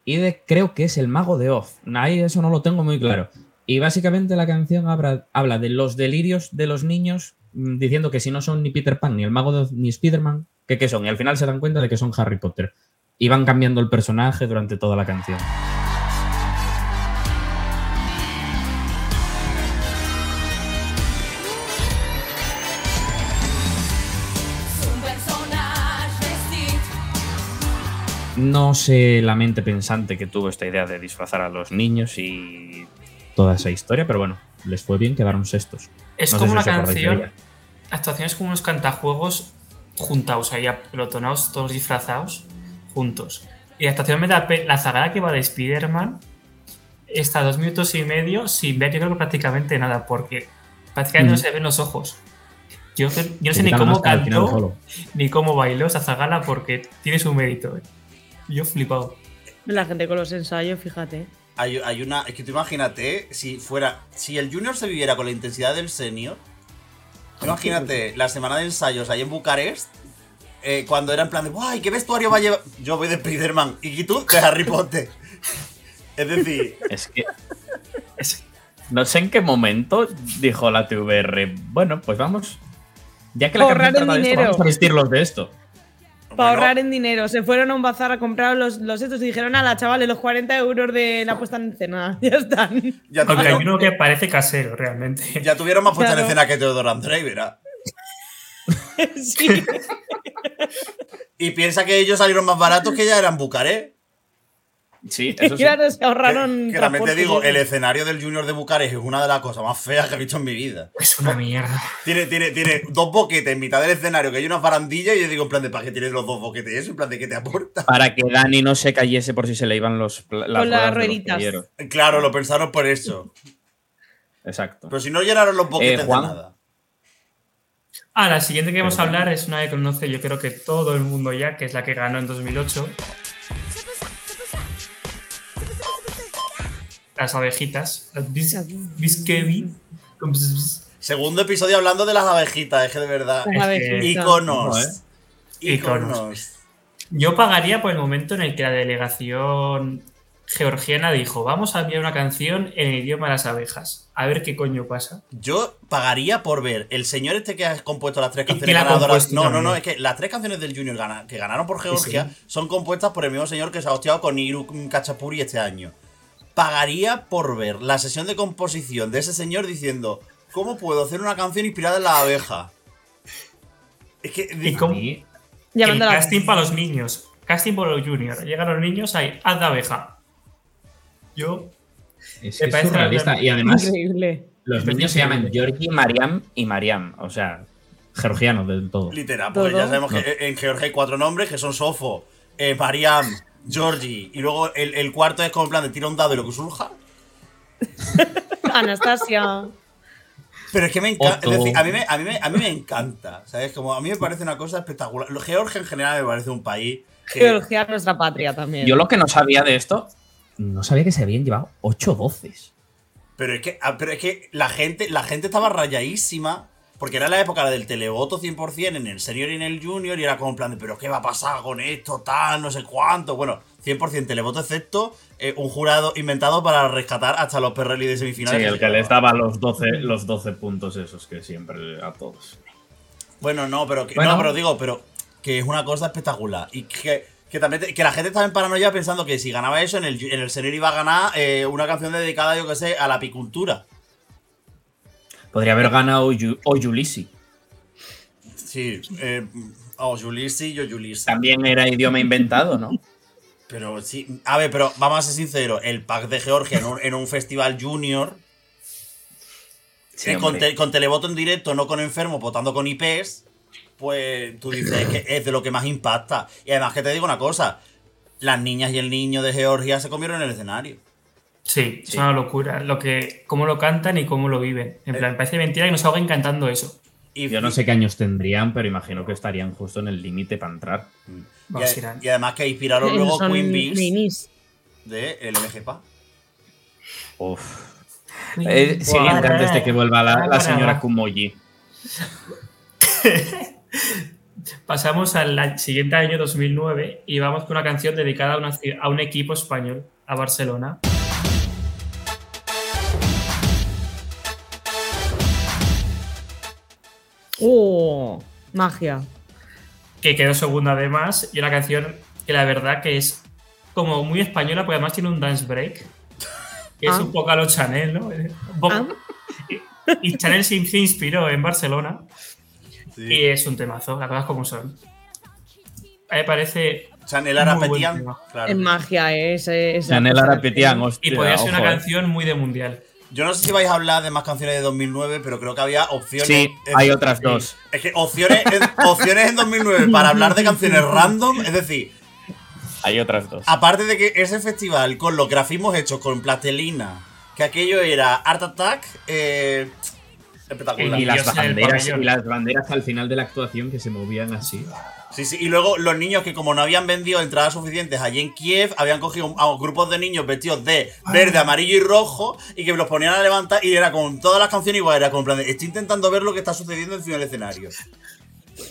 y de creo que es el mago de Oz. Ahí eso no lo tengo muy claro. Y básicamente la canción habla, habla de los delirios de los niños, mm, diciendo que si no son ni Peter Pan, ni el mago de Oz, ni Spider-Man, que qué son. Y al final se dan cuenta de que son Harry Potter. Y van cambiando el personaje durante toda la canción. No sé la mente pensante que tuvo esta idea de disfrazar a los niños y toda esa historia, pero bueno, les fue bien, quedaron sextos. Es No como una canción. ella. La actuación es como unos cantajuegos juntados ahí, apelotonados, todos disfrazados, juntos. Y la actuación me da la zagada que va de Spider-Man está dos minutos y medio sin ver, yo creo que prácticamente nada, porque prácticamente no Ujú. se ven los ojos. Yo, yo no sé ni cómo cantó ni cómo bailó esa zagala porque tiene su mérito. eh. Yo flipado. La gente con los ensayos, fíjate. Hay, hay una. Es que tú imagínate si fuera. Si el Junior se viviera con la intensidad del Senior. Imagínate la semana de ensayos ahí en Bucarest. eh, cuando era en plan de, ¡guay! ¿Qué vestuario va a llevar? Yo voy de Spider-Man. Y tú de Harry Potter. Es decir, Es que. es- no sé en qué momento dijo la TVR. Bueno, pues vamos. Ya que la Ahorrar el de esto, dinero. vamos a vestirlos de esto. Para ahorrar en dinero. Se fueron a un bazar a comprar los, los estos y dijeron a la chavales los 40 euros de la puesta en escena. Ya están. ya Porque hay uno que parece casero, realmente. ya tuvieron más puesta en escena que Theodore Andrei, ¿verdad? sí. Y piensa que ellos salieron más baratos que ya eran Bucarest. Sí, eso sí. Claro, se ahorraron. Que también te transporte, digo, el escenario del Junior de Bucarest es una de las cosas más feas que he visto en mi vida. Es una mierda. Tiene, tiene, tiene dos boquetes en mitad del escenario, que hay unas barandillas, y yo digo, en plan de, ¿para qué tienes los dos boquetes? eso? En plan de, ¿qué te aporta? Para que Dani no se cayese por si se le iban los, las Con las ruedas de los rueditas. Claro, lo pensaron por eso. Exacto. Pero si no llenaron los boquetes Eh, Juan. de nada. Ah, la siguiente que vamos a hablar es una que conoce yo creo que todo el mundo ya, que es la que ganó en 2008. Las abejitas. Las bis. Segundo episodio hablando de las abejitas, es que de verdad. Iconos. ¿eh? Iconos. Iconos. Yo pagaría por el momento en el que la delegación georgiana dijo, vamos a enviar una canción en el idioma de las abejas. A ver qué coño pasa. Yo pagaría por ver el señor este que ha compuesto las tres ¿Y canciones ganadoras. No, no, no, es que las tres canciones del Junior que ganaron por Georgia sí. son compuestas por el mismo señor que se ha hostiado con Iru Kachapuri este año. Pagaría por ver la sesión de composición de ese señor diciendo, ¿cómo puedo hacer una canción inspirada en la abeja? Es que. ¿Y cómo? El casting para los niños. Casting para los juniors. Llegan los niños ahí, haz de abeja. Yo. Es, Me es surrealista. Y además, Increíble. los niños se llaman Georgi, Mariam y Mariam. O sea, georgianos del todo. Literal, porque Todo. ya sabemos No. que en Georgia hay cuatro nombres que son Sofo, eh, Mariam, Georgie, y luego el, el cuarto es como en plan de tira un dado y lo que surja. Anastasia. Pero es que me encanta. Es decir, a mí me, a, mí me, a mí me encanta. ¿Sabes? Como a mí me parece una cosa espectacular. Georgia en general me parece un país que. Georgia, nuestra patria también. Yo lo que no sabía de esto, no sabía que se habían llevado 8 voces. Pero es que, ah, pero es que la gente, la gente estaba rayadísima. Porque era la época del televoto 100% en el senior y en el junior. Y era como en plan de, ¿pero qué va a pasar con esto? Tal, no sé cuánto. Bueno, 100% televoto, excepto eh, un jurado inventado para rescatar hasta los Perrelli de Sí, semifinales. el que les daba los 12, los 12 puntos esos que siempre a todos. Bueno, no, pero que, Bueno. no, pero digo, pero que es una cosa espectacular. Y que, que también te- que la gente estaba en paranoia pensando que si ganaba eso, en el, en el senior iba a ganar eh, una canción dedicada, yo que sé, a la apicultura. Podría haber ganado Yu- o Yulisi. Sí, eh, o Julisi, yo Julisi. También era idioma inventado, ¿no? Pero sí, a ver, pero vamos a ser sinceros, el pack de Georgia en un, en un festival junior. Eh, con, te- con televoto en directo, no con enfermos, votando con IPs, pues tú dices que es de lo que más impacta. Y además que te digo una cosa, las niñas y el niño de Georgia se comieron en el escenario. Sí, es una locura. Lo que, cómo lo cantan y cómo lo viven. En plan, parece mentira que nos ahoguen cantando eso. Yo no sé qué años tendrían, pero imagino que estarían justo en el límite para entrar. Y, a- y además que inspiraron luego Son Queen Bees de el MGPA. Uf. Eh, siguiente, antes de que vuelva la, la señora Kumoji. Pasamos al siguiente año 2009 y vamos con una canción dedicada a, una ci- a un equipo español, a Barcelona. ¡Oh! Magia. que quedó segunda además, y una canción que la verdad que es como muy española, porque además tiene un dance break, que es Ah. un poco a lo Chanel, ¿no? Eh, bo- y, y Chanel se, inspiró en Barcelona, y es un temazo, las cosas como son. A mí me parece... Chanel Arapetian, tema. Es magia, ese, esa Chanel. Arapetian, hostia. Y podría ser una ojo, eh. canción muy de mundial. Yo no sé si vais a hablar de más canciones de 2009, pero creo que había opciones. Sí, en- hay otras dos. Es que opciones en, opciones en 2009 para hablar de canciones random, es decir, Hay otras dos. aparte de que ese festival con los grafismos hechos con plastelina, que aquello era Art Attack, eh, espectacular. Y las, banderas, y las banderas al final de la actuación que se movían así. Sí, sí, y luego los niños que como no habían vendido entradas suficientes allí en Kiev, habían cogido a grupos de niños vestidos de verde, amarillo y rojo y que los ponían a levantar y era con todas las canciones igual, era como en plan de, estoy intentando ver lo que está sucediendo encima del escenario.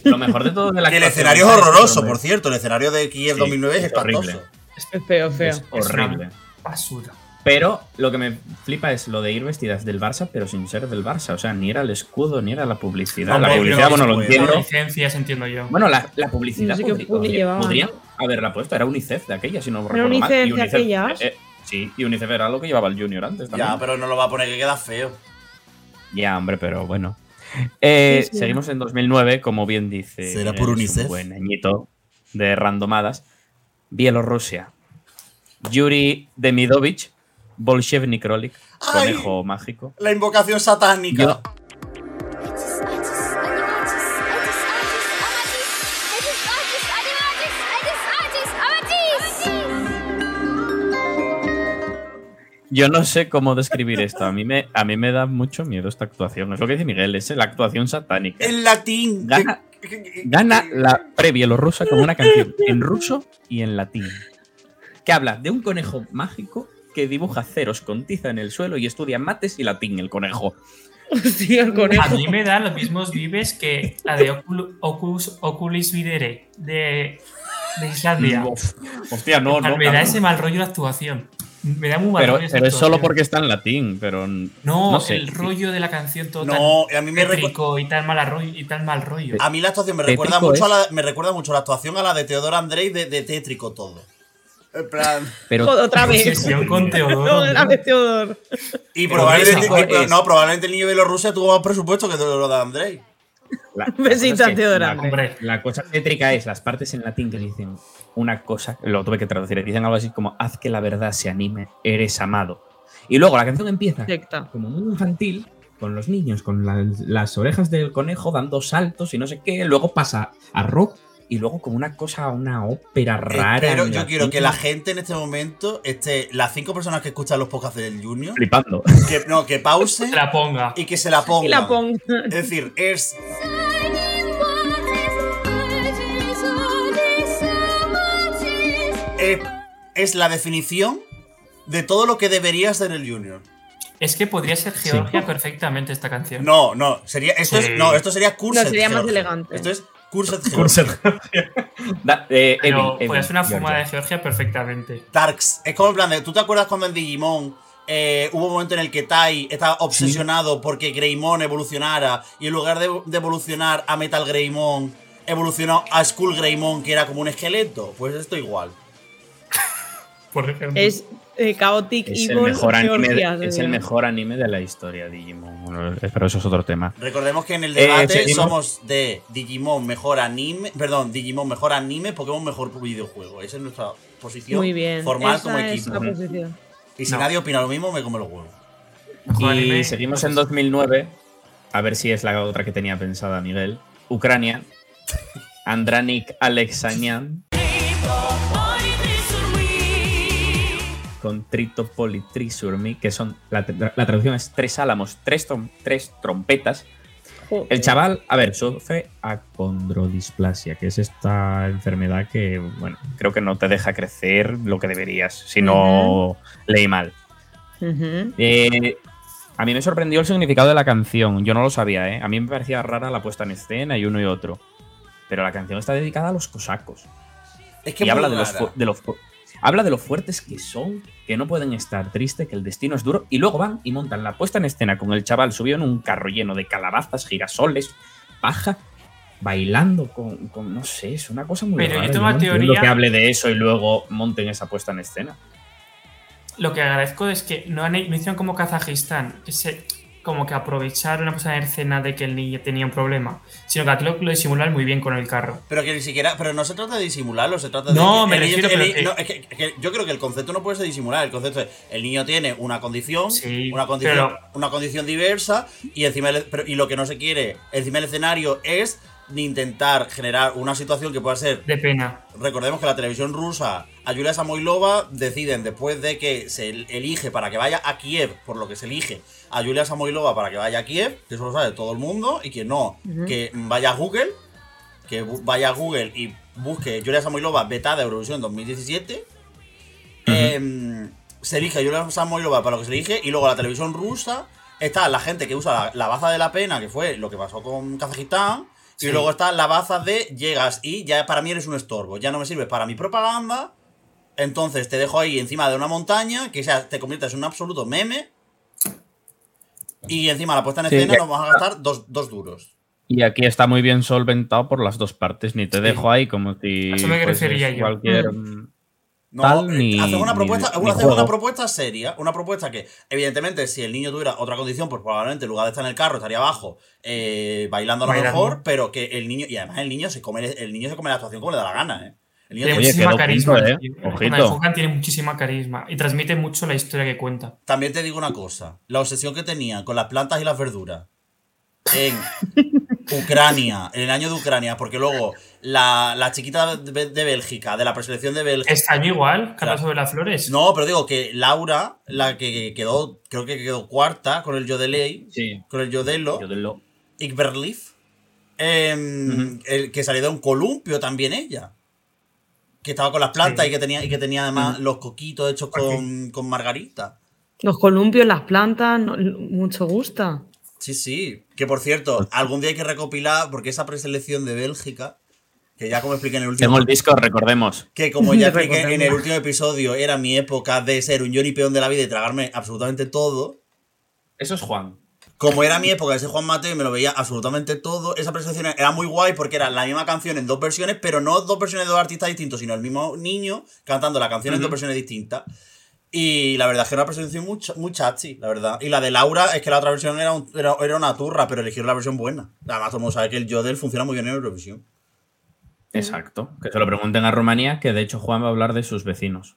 Lo mejor de todo de la Que el escenario es horroroso, por cierto, el escenario de Kiev Sí, 2009 es es horrible. espantoso. Es feo, feo. Es horrible. Basura. Pero lo que me flipa es lo de ir vestidas del Barça, pero sin ser del Barça. O sea, ni era el escudo, ni era la publicidad. La publicidad, bueno, lo entiendo. licencias, entiendo yo. Bueno, la, la publicidad No sé qué llevaban. podrían haberla puesto. Era UNICEF de aquella, si no ¿Era recuerdo mal. Y UNICEF de aquellas? eh, eh, sí, y UNICEF era lo que llevaba el Junior antes también. Ya, pero no lo va a poner que queda feo. Ya, hombre, pero bueno. Eh, Sí, sí. Seguimos en 2009, como bien dice. ¿Será por es un UNICEF? buen añito de randomadas. Bielorrusia. Yuri Demidovich, Bolshevnik Krolik, Ay. conejo mágico. La invocación satánica. Yo- Yo no sé cómo describir esto. A mí me, a mí me da mucho miedo esta actuación. Es lo que dice Miguel, es la actuación satánica. En latín. Gana, gana la pre-bielorrusa con una canción en ruso y en latín. Que habla de un conejo mágico que dibuja ceros con tiza en el suelo y estudia mates y latín, el conejo. Hostia, el conejo. A mí me dan los mismos vives que la de Ocul- Ocus, Oculis Videre de, de Islandia. Uf, Hostia, no, no. Me da ese mal rollo la actuación. Me da muy mal Pero, rollo pero es solo porque está en latín, pero No, no sé. el rollo de la canción todo No, tan a mí me y tan mal rollo y tan mal rollo. A mí la actuación me Tétrico recuerda mucho a la, me recuerda mucho la actuación a la de Teodoro Andrei de, de tétrico todo. En plan. Pero otra vez. Obsesión con Teodoro. Otra vez Teodoro. Y probablemente, y- no, probablemente el niño de Bielorrusia tuvo más presupuesto que Teodoro de Andrei. La, Un besito cosa es a Teodoro la- cosa tétrica es las partes en latín que dicen una cosa, lo tuve que traducir, dicen algo así como haz que la verdad se anime, eres amado. Y luego la canción empieza como muy infantil, con los niños, con la- las orejas del conejo dando saltos y no sé qué, luego pasa a rock y luego como una cosa, una ópera rara. Pero yo quiero que la gente en este momento, esté, las cinco personas que escuchan los podcasts del Junior, Flipando. que, no, que pause se la ponga. y que se la pongan. Y la pongo. Es decir, es. Es, es la definición de todo lo que debería ser el Junior. Es que podría ser Georgia perfectamente esta canción. No, no, sería. Esto Sí. es. No, esto sería Curset. No, sería más Georgia. elegante. Esto es Curset. Georgia. Da- eh, Pero podría ser una Georgia. fuma de Georgia perfectamente. Darks. Es como en plan de. ¿Tú te acuerdas cuando en Digimon eh, hubo un momento en el que Tai estaba obsesionado porque Greymon evolucionara y en lugar de, de evolucionar a Metal Greymon, evolucionó a Skull Greymon, que era como un esqueleto? Pues esto igual. Por ejemplo. Es eh, Chaotic Es el, Evil mejor anime, de- es el mejor anime de la historia, Digimon. Bueno, pero eso es otro tema. Recordemos que en el Eh, debate somos de Digimon mejor anime, perdón, Digimon mejor anime, Pokémon mejor videojuego. Esa es nuestra posición Muy bien. formal Esa como equipo. Y si No. nadie opina lo mismo, me come los huevos. Y anime. seguimos en 2009. A ver si es la otra que tenía pensada Miguel. Ucrania. Andranik Alexanian. Con Trito Politrisurmi, que son. La, la traducción es tres álamos, tres, trom- tres trompetas. El chaval, a ver, sufre acondrodisplasia, que es esta enfermedad que, bueno, creo que no te deja crecer lo que deberías, si no leí mal. Eh, a mí me sorprendió el significado de la canción. Yo no lo sabía, ¿eh? A mí me parecía rara la puesta en escena y uno y otro. Pero la canción está dedicada a los cosacos. Es que y habla de los, de habla de lo fuertes que son, que no pueden estar tristes, que el destino es duro. Y luego van y montan la puesta en escena con el chaval subido en un carro lleno de calabazas, girasoles, paja, bailando con, con- no sé, es una cosa muy Pero yo rara. tengo no teoría- que hable de eso y luego monten esa puesta en escena. Lo que agradezco es que no, han, no hicieron como Kazajistán, que se, como que aprovecharon una en escena de que el niño tenía un problema, sino que aquí lo, lo disimulan muy bien con el carro. Pero que ni siquiera. Pero no se trata de disimularlo, se trata de. No, que me el refiero, pero ni- que- no, es que- es que yo creo que el concepto no puede ser disimular. El concepto es. El niño tiene una condición. una condición. pero- Una condición diversa. Y encima. el- pero- y lo que no se quiere. Encima del escenario es. de intentar generar una situación que pueda ser. De pena. Recordemos que la televisión rusa, a Yulia Samoilova deciden, después de que se el- elige para que vaya a Kiev, por lo que se elige a Yulia Samoilova para que vaya a Kiev, que eso lo sabe todo el mundo, y quien no, que vaya a Google, que vaya a Google y busque Yulia Samoilova vetada Eurovisión 2017. Em, se elige a Yulia Samoilova para lo que se elige, y luego la televisión rusa está la gente que usa la, la baza de la pena, que fue lo que pasó con Kazajistán. Sí. Y luego está la baza de llegas y ya para mí eres un estorbo. Ya no me sirves para mi propaganda. Entonces te dejo ahí encima de una montaña que ya te conviertes en un absoluto meme. Y encima la puesta en Sí, escena nos vamos a gastar dos, dos duros. Y aquí está muy bien solventado por las dos partes. Ni te dejo ahí como si. Eso me refería yo. Cualquier. Mm. No, tal, eh, ni, hacen una ni- propuesta, ni una propuesta seria, una propuesta que, evidentemente, si el niño tuviera otra condición, pues probablemente en lugar de estar en el carro estaría abajo, eh, bailando a lo Bailando. mejor, pero que el niño, y además el niño se come, el niño se come la actuación como le da la gana, eh. El niño Tiene muchísima carisma. eh. Ojito. Tiene muchísima carisma y transmite mucho la historia que cuenta. También te digo una cosa, la obsesión que tenía con las plantas y las verduras en Ucrania, en el año de Ucrania, porque luego la, la chiquita de, de Bélgica, de la preselección de Bélgica... Año igual, Claro. sobre las flores. No, pero digo que Laura, la que quedó, creo que quedó cuarta con el Yodelei, con el Yodelo, Ikberlif, em, el que salió de un columpio también ella. Que estaba con las plantas Sí. y que tenía, y que tenía además los coquitos hechos con, con margarita. Los columpios, las plantas, no- mucho gusta. Sí, sí. Que por cierto, algún día hay que recopilar, porque esa preselección de Bélgica, que ya como expliqué en el último. Tengo el disco, recordemos. Que como ya expliqué en el último episodio, era mi época de ser un Johnny Peón de la vida y tragarme absolutamente todo. Eso es Juan. Como era mi época de ser Juan Mateo y me lo veía absolutamente todo, esa presentación era muy guay porque era la misma canción en dos versiones, pero no dos versiones de dos artistas distintos, sino el mismo niño cantando la canción en dos versiones distintas. Y la verdad es que era una presentación muy, muy chachi, la verdad. Y la de Laura es que la otra versión era, un- era, era una turra, pero eligieron la versión buena. Además, todo el mundo sabe que el Yodel funciona muy bien en Eurovisión. Exacto. Que se lo pregunten a Rumanía, que de hecho Juan va a hablar de sus vecinos.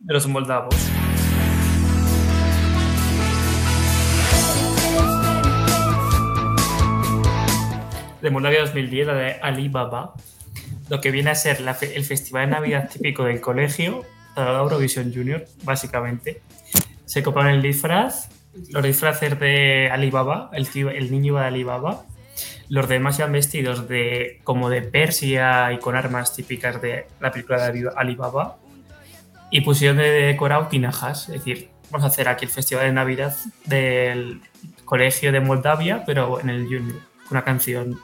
De los moldavos. De Moldavia 2010, la de Alibaba. Lo que viene a ser el festival de Navidad típico del colegio, la Eurovisión Junior, básicamente. Se coparon el disfraz, los disfraces de Alibaba, el, niño iba de Alibaba. Los demás iban vestidos de como de Persia y con armas típicas de la película de Ali- Alibaba. Y pusieron de decorado tinajas. Es decir, vamos a hacer aquí el festival de Navidad del colegio de Moldavia, pero en el Junior. Una canción.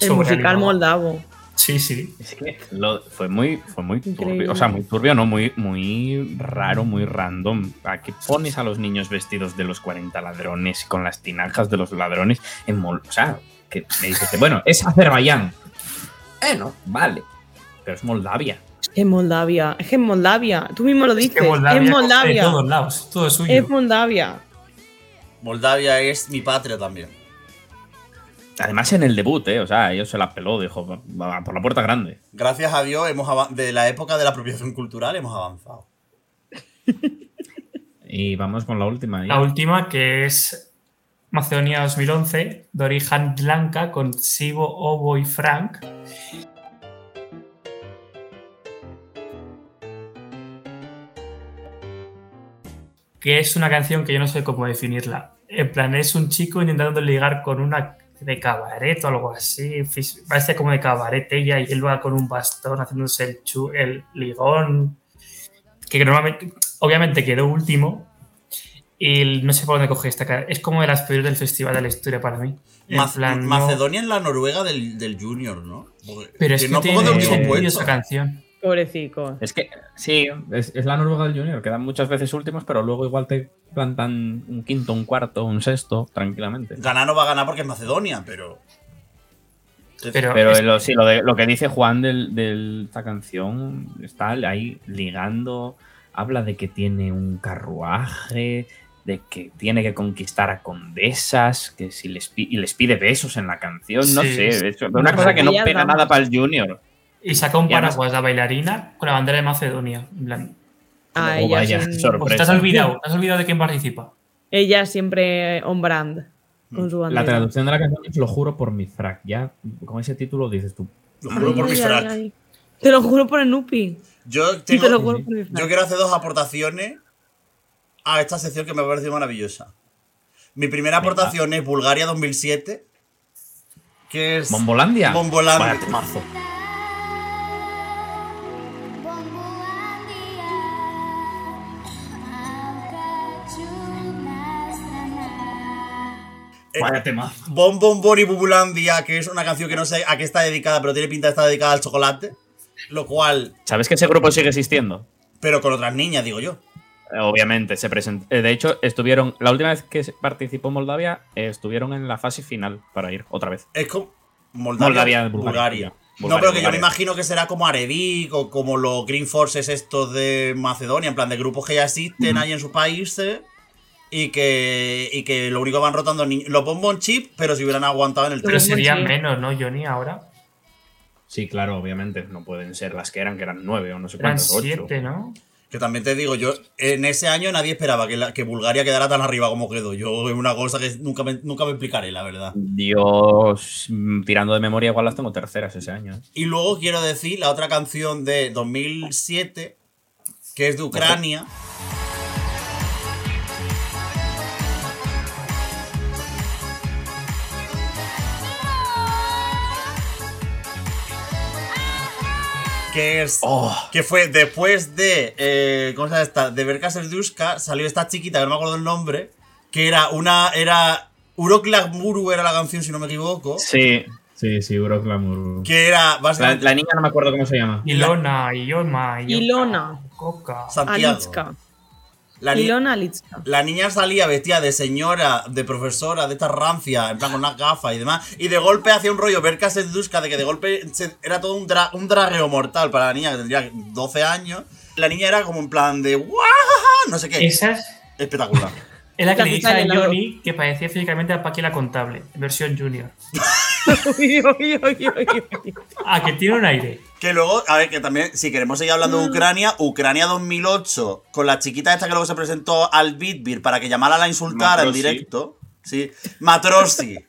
El musical moldavo. Sí, sí. Es que lo- fue muy, fue muy turbio. O sea, muy turbio, no, muy, muy raro, muy random. ¿A qué pones a los niños vestidos de los 40 ladrones con las tinajas de los ladrones en Mol O sea, que me dices, bueno, es Azerbaiyán. Eh, no, vale. Pero es Moldavia. En Moldavia. Es que en Moldavia. Tú mismo lo dices. que Moldavia es Moldavia. de todos lados, todo es suyo. Es Moldavia. Moldavia es mi patria también. Además, en el debut, ¿eh? O sea, ellos se la peló, dijo, "Va- va por la puerta grande. Gracias a Dios, hemos de la época de la apropiación cultural hemos avanzado. Y vamos con la última. ya. La última que es Macedonia 2011, Dori Blanca con Sibo, Obo y Frank. Que es una canción que yo no sé cómo definirla. En plan, es un chico intentando ligar con una de cabaret o algo así. Parece como de cabaret ella y él va con un bastón haciéndose el, chu- el ligón. Que normalmente, obviamente quedó último, y no sé por dónde coge esta cara. Es como de las peores del festival de la historia para mí. En Mac- plan, no- Macedonia es la Noruega del, del Junior, ¿no? Porque- Pero es que no tiene sentido puesto. esa canción. Pobrecico. Es que Sí, es, es la Noruega del Junior. Quedan muchas veces últimos, pero luego igual te plantan un quinto, un cuarto, un sexto, tranquilamente. Ganar no va a ganar porque es Macedonia, pero. Pero, Pero es- lo, sí, lo, de- lo que dice Juan de del, esta canción está ahí ligando. Habla de que tiene un carruaje, de que tiene que conquistar a condesas, que si les, y les pide besos en la canción. No Sí, sé, es una cosa que no pega nada para el Junior. Y saca un paraguas la bailarina con la bandera de Macedonia. En plan, Ah, Oh, ella, vaya, sin- sorpresa. pues te has olvidado, te has olvidado de quién participa. ella siempre on brand con su La bandera. traducción de la canción es Lo juro por mi frac. Ya con ese título dices tú. Lo juro por Ay, mi frac. ay. Te lo juro por el Nupi. Yo Te lo tengo. juro por mi frac. Yo quiero hacer dos aportaciones a esta sección que me ha parecido maravillosa. Mi primera aportación es Bulgaria 2007, que es Bombolandia. Bombolandia. Vaya Vaya temazo. Bon Bon Bon y Bubulandia, que es una canción que no sé a qué está dedicada, pero tiene pinta de estar dedicada al chocolate. Lo cual, ¿Sabes que ese grupo sigue existiendo? pero con otras niñas, digo yo. Eh, Obviamente, se present- eh, De hecho, estuvieron. La última vez que participó Moldavia, eh, estuvieron en la fase final para ir otra vez. Es como Moldavia, Moldavia, Bulgaria. Bulgaria. no, pero que yo me imagino que será como Aredik o como los Green Forces estos de Macedonia, en plan de grupos que ya existen ahí en sus países y que, y que lo único que van rotando ni- los Bonbon Chip, pero si hubieran aguantado en el Pero serían menos, ¿no, Johnny? Ahora Sí, claro, obviamente. No pueden ser las que eran, que eran nueve o no sé eran cuántas, ocho. siete, ¿no? Que también te digo, yo en ese año nadie esperaba que, la- que Bulgaria quedara tan arriba como quedó. Yo es una cosa que nunca me, nunca me explicaré, la verdad. Dios, tirando de memoria, igual las tengo terceras ese año. ¿eh? Y luego quiero decir la otra canción de 2007, que es de Ucrania. Oh. Que fue después de. eh, ¿Cómo se llama esta? De Verka Serdushka, salió esta chiquita, que no me acuerdo el nombre. Que era una. Era. Uroklag Muru era la canción, si no me equivoco. Sí. Sí, sí, Euroclamour. Que era La, básicamente. la niña no me acuerdo cómo se llama. Ilona, Iota, Ilona. Coca. Santiago. Alitska. La, ni- Ilona Alitska. la niña salía vestida de señora, de profesora, de esta rancia, en plan con unas gafas y demás. Y de golpe hacía un rollo Verka Serdushka de que de golpe se- era todo un, dra- un dragueo mortal para la niña que tendría 12 años. La niña era como en plan de. "Guajaja", No sé qué. Esa es, Espectacular. es la que le a la Johnny que parecía físicamente a Paqui la contable, versión junior. Uy, uy, uy, uy, uy. Ah, que tiene un aire. Que luego, a ver, que también, si queremos seguir hablando Mm. de Ucrania, Ucrania 2008, con la chiquita esta que luego se presentó al Bitbir para que llamara a la insultara en directo. Sí, Matrosi.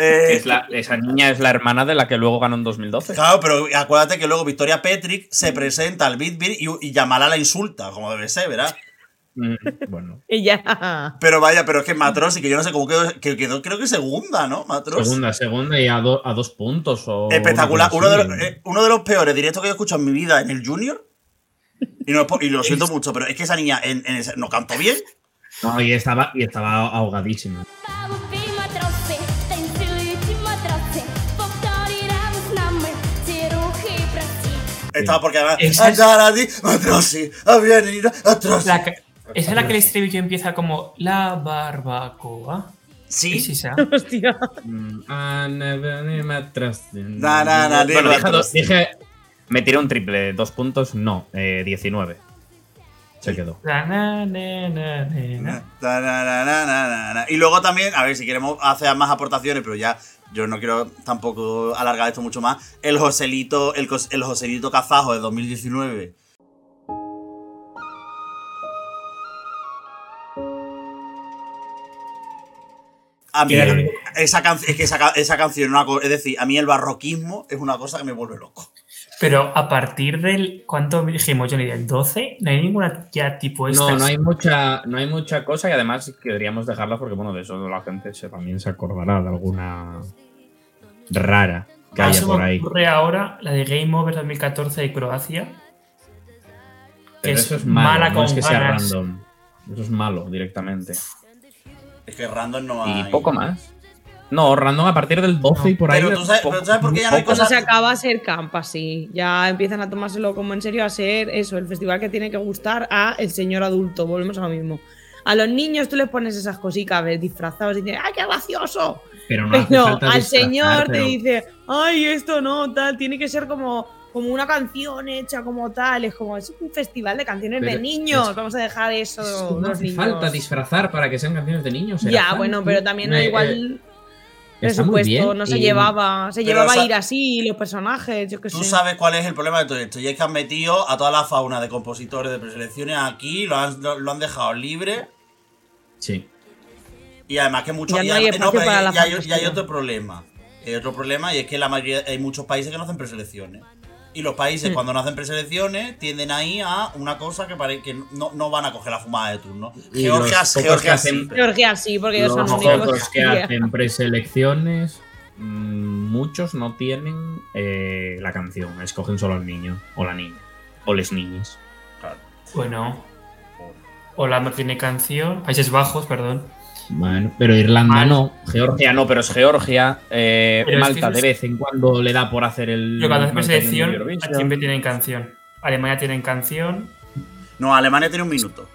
Eh, es la- esa niña es la hermana de la que luego ganó en 2012. Claro, pero acuérdate que luego Victoria Petrick se presenta al Bitbir y, y Yamala la insulta, como debe ser, ¿verdad? Mm, bueno. Pero vaya, pero es que Matrosi, que yo no sé cómo quedó, que quedó creo que segunda, ¿no? Matrosi. Segunda, segunda y a, do- a dos puntos. O Espectacular. Uno de, los, eh, uno de los peores directos que yo he escuchado en mi vida en el Junior. Y, no, lo siento mucho, pero es que esa niña en, en ese- no cantó bien. No, y estaba, y estaba ahogadísima. Estaba porque además. Esa es- "Andar a ti, Matrosi, a venir, Matrosi". La es la que el estribillo empieza como la barbacoa. Sí. Es esa. Hostia. Mm, Bueno, dije, dos- dije- me tiré un triple, dos puntos, no, eh, 19. Se quedó. Y luego también, a ver si queremos hacer más aportaciones, pero ya yo no quiero tampoco alargar esto mucho más. El Joselito, el, Joselito Kazajo de 2019. A mí, Claro. esa, can- es que esa, ca- esa canción, es una co- es decir, a mí el barroquismo es una cosa que me vuelve loco. Pero a partir del. ¿Cuánto dijimos, Johnny? ¿Del 12? No hay ninguna ya tipo esta. No, no hay mucha, no hay mucha cosa y además queríamos dejarla porque, bueno, de eso la gente se, también se acordará de alguna rara que haya por ahí. ocurre ahora la de Game Over 2014 de Croacia. Que Pero es eso es malo, mala no con es que sea ganas. random. Eso es malo directamente. Es que random no Y hay. poco más. No, random a partir del 12 y por ahí. Pero tú sabes- poco- pero tú sabes por qué ya no hay. Cuando se acaba a ser camp así, ya empiezan a tomárselo como en serio, a ser eso, el festival que tiene que gustar a el señor adulto, volvemos a lo mismo. A los niños tú les pones esas cositas ves, disfrazados y dices, ¡ay, qué gracioso! Pero no hace Pero falta al disfrazar, señor te dice, ¡ay, esto no, tal! Tiene que ser como, como una canción hecha como tal. Es como, es un festival de canciones Pero de niños, es- vamos a dejar eso, No los hace niños. falta disfrazar para que sean canciones de niños. Ya, fan, bueno, pero también Eh, igual eh, presupuesto, no se y- llevaba, se Pero llevaba a ir así, los personajes, yo qué Tú sé. sabes cuál es el problema de todo esto. Y es que han metido a toda la fauna de compositores de preselecciones aquí, lo han, lo, lo han dejado libre. Sí. Y además que muchos. Ya y no hay para y- la hay, hay otro problema. Hay otro problema y es que la mayoría hay muchos países que no hacen preselecciones. Y los países, Mm. cuando no hacen preselecciones, tienden ahí a una cosa que parece que no, no van a coger la fumada de turno. Y Georgia, los Georgia hacen- sí. Georgia sí, porque ellos Los son únicos. pocos que hacen preselecciones, mm, muchos no tienen eh, la canción. Escogen solo al niño o la niña. O les niños. Bueno. Holanda tiene canción. Países Bajos, perdón. Bueno, pero Irlanda no. Georgia no, pero es Georgia. Eh, Pero es Malta que de vez en cuando le da por hacer el. Pero cuando hacen Malta preselección, en Eurovisión. siempre tienen canción. Alemania tienen canción. No, Alemania tiene un minuto.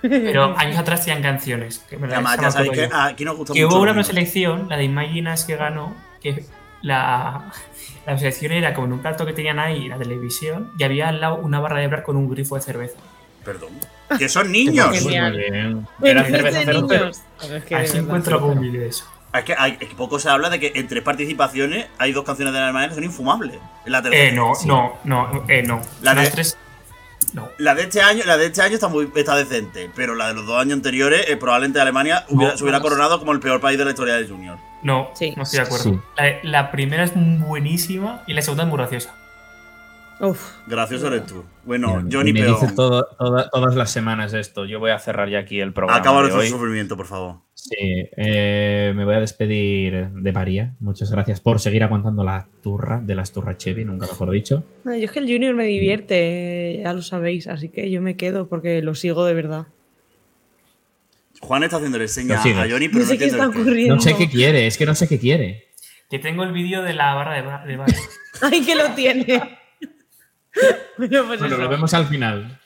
Pero años atrás tenían canciones. Que me Además, ya sabéis que yo. aquí nos gusta Que mucho hubo una preselección, la de Imaginas que ganó, que la, la preselección era como en un plato que tenían ahí en la televisión y había al lado una barra de bar con un grifo de cerveza. Perdón. Que son niños. Genial. Muy bien. Era cerveza de cero, pero- niños. Es que de encuentro algún vídeo de eso. Es que, hay, es que poco se habla de que en tres participaciones hay dos canciones de Alemania que son infumables. La tercera. Eh, no, Sí. no, no, eh, no. La de- tres. No. La de este año, la de este año está muy está decente, pero la de los dos años anteriores, eh, probablemente Alemania hubiera- se hubiera coronado como el peor país de la historia del Junior. No, no estoy de acuerdo. Sí. La, la primera es buenísima y la segunda es muy graciosa. Gracioso eres tú. Bueno, Johnny y me Peón. todo- toda- todas las semanas esto. Yo voy a cerrar ya aquí el programa. Acaba nuestro hoy. sufrimiento, por favor. Sí, eh, me voy a despedir de María. Muchas gracias por seguir aguantando la turra de las turras Chevy, nunca mejor dicho. No, yo es que el Junior me divierte, ya lo sabéis, así que yo me quedo porque lo sigo de verdad. Juan está haciéndole señas a Johnny, pero No no, sé qué está ocurriendo. No sé qué quiere, es que no sé qué quiere. Que tengo el vídeo de la barra de, ba- de bar. Ay, que lo tiene. bueno, pues Bueno, eso. lo vemos al final.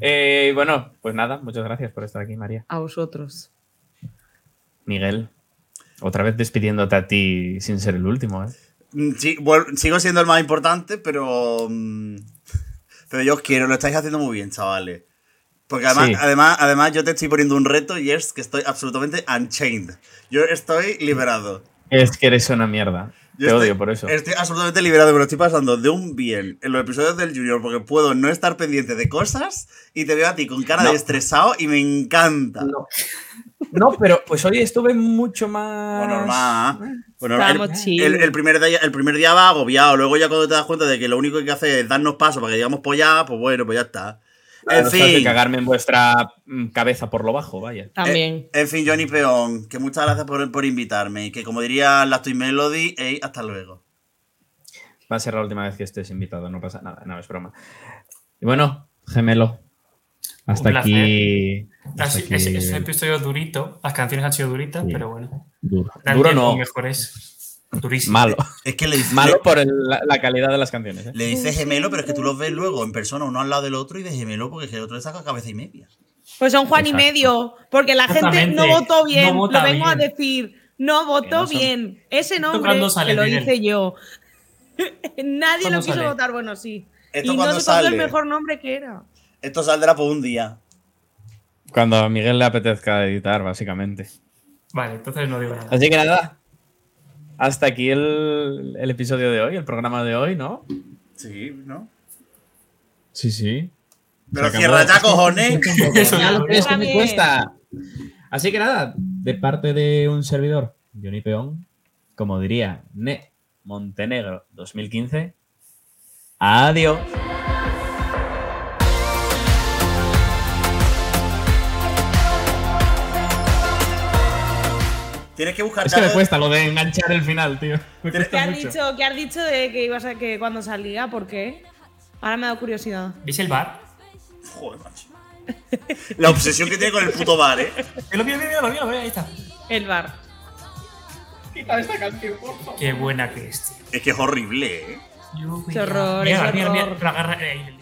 Eh, bueno, pues nada, muchas gracias por estar aquí, María. A vosotros. Miguel, otra vez despidiéndote a ti sin ser el último, ¿eh? Mm, Sí, sigo siendo el más importante, pero. mm, Pero yo os quiero, lo estáis haciendo muy bien, chavales. Porque además, Sí. además, además yo te estoy poniendo un reto y es que estoy absolutamente unchained. Yo estoy liberado. Es que eres una mierda. Yo Te estoy- odio por eso. Estoy absolutamente liberado, me lo estoy pasando de un bien en los episodios del Junior porque puedo no estar pendiente de cosas y te veo a ti con cara No. de estresado y me encanta. No, pero pues hoy estuve mucho más. Pues normal. Pues normal. Estábamos el, chill. el- el primer día, el primer día va agobiado, luego ya cuando te das cuenta de que lo único que hay que hacer es darnos paso para que digamos polla, pues bueno, pues ya está. Claro, en fin. cagarme en vuestra mm, cabeza por lo bajo, vaya. También. En fin, Johnny Peón, que muchas gracias por, por invitarme y que como diría Lacto y Melody, hasta luego. Va a ser la última vez que estés invitado, no pasa nada, no es broma. Y bueno, gemelo. Hasta Un aquí. hasta Así- aquí Es, es un episodio durito. Las canciones han sido duritas, Sí. pero bueno. duro. No. mejores. Durísimo. Malo. Es que le dices, Malo por el- la, la calidad de las canciones. ¿eh? le dices gemelo, pero es que tú los ves luego en persona uno al lado del otro y de gemelo porque es que el otro le saca cabeza y media. Pues son Juan y medio, porque la gente no votó bien. No lo vengo a decir. No votó Que no son- bien. Ese nombre que lo hice yo. Nadie ¿Cuándo lo quiso sale? votar, bueno, sí. ¿Esto y no se el mejor nombre que era. Esto saldrá por un día. Cuando a Miguel le apetezca editar, básicamente. Vale, entonces no digo nada. Así que nada. Hasta aquí el, el episodio de hoy, el programa de hoy, ¿no? Sí, ¿no? Sí, sí. Pero cierra ya, cojones. Eso Ya lo crees que me cuesta. Así que nada, de parte de un servidor, Johnny Peón, como diría Ne Montenegro 2015, adiós. Tienes que buscar Es que me cuesta lo de enganchar el final, tío. Me ¿Qué has mucho. dicho, ¿Qué has dicho de que ibas a que cuando salía? ¿Por qué? Ahora me da curiosidad. ¿Veis el bar? Joder, macho. La obsesión que tiene con el puto bar, eh. Lo miro, lo miro, lo miro, ahí está. El bar. Quita esta canción, por favor. Qué buena que es, tío. Es que es horrible, eh. Qué horror, Mira, es mira, horror. mira, la agarra ahí.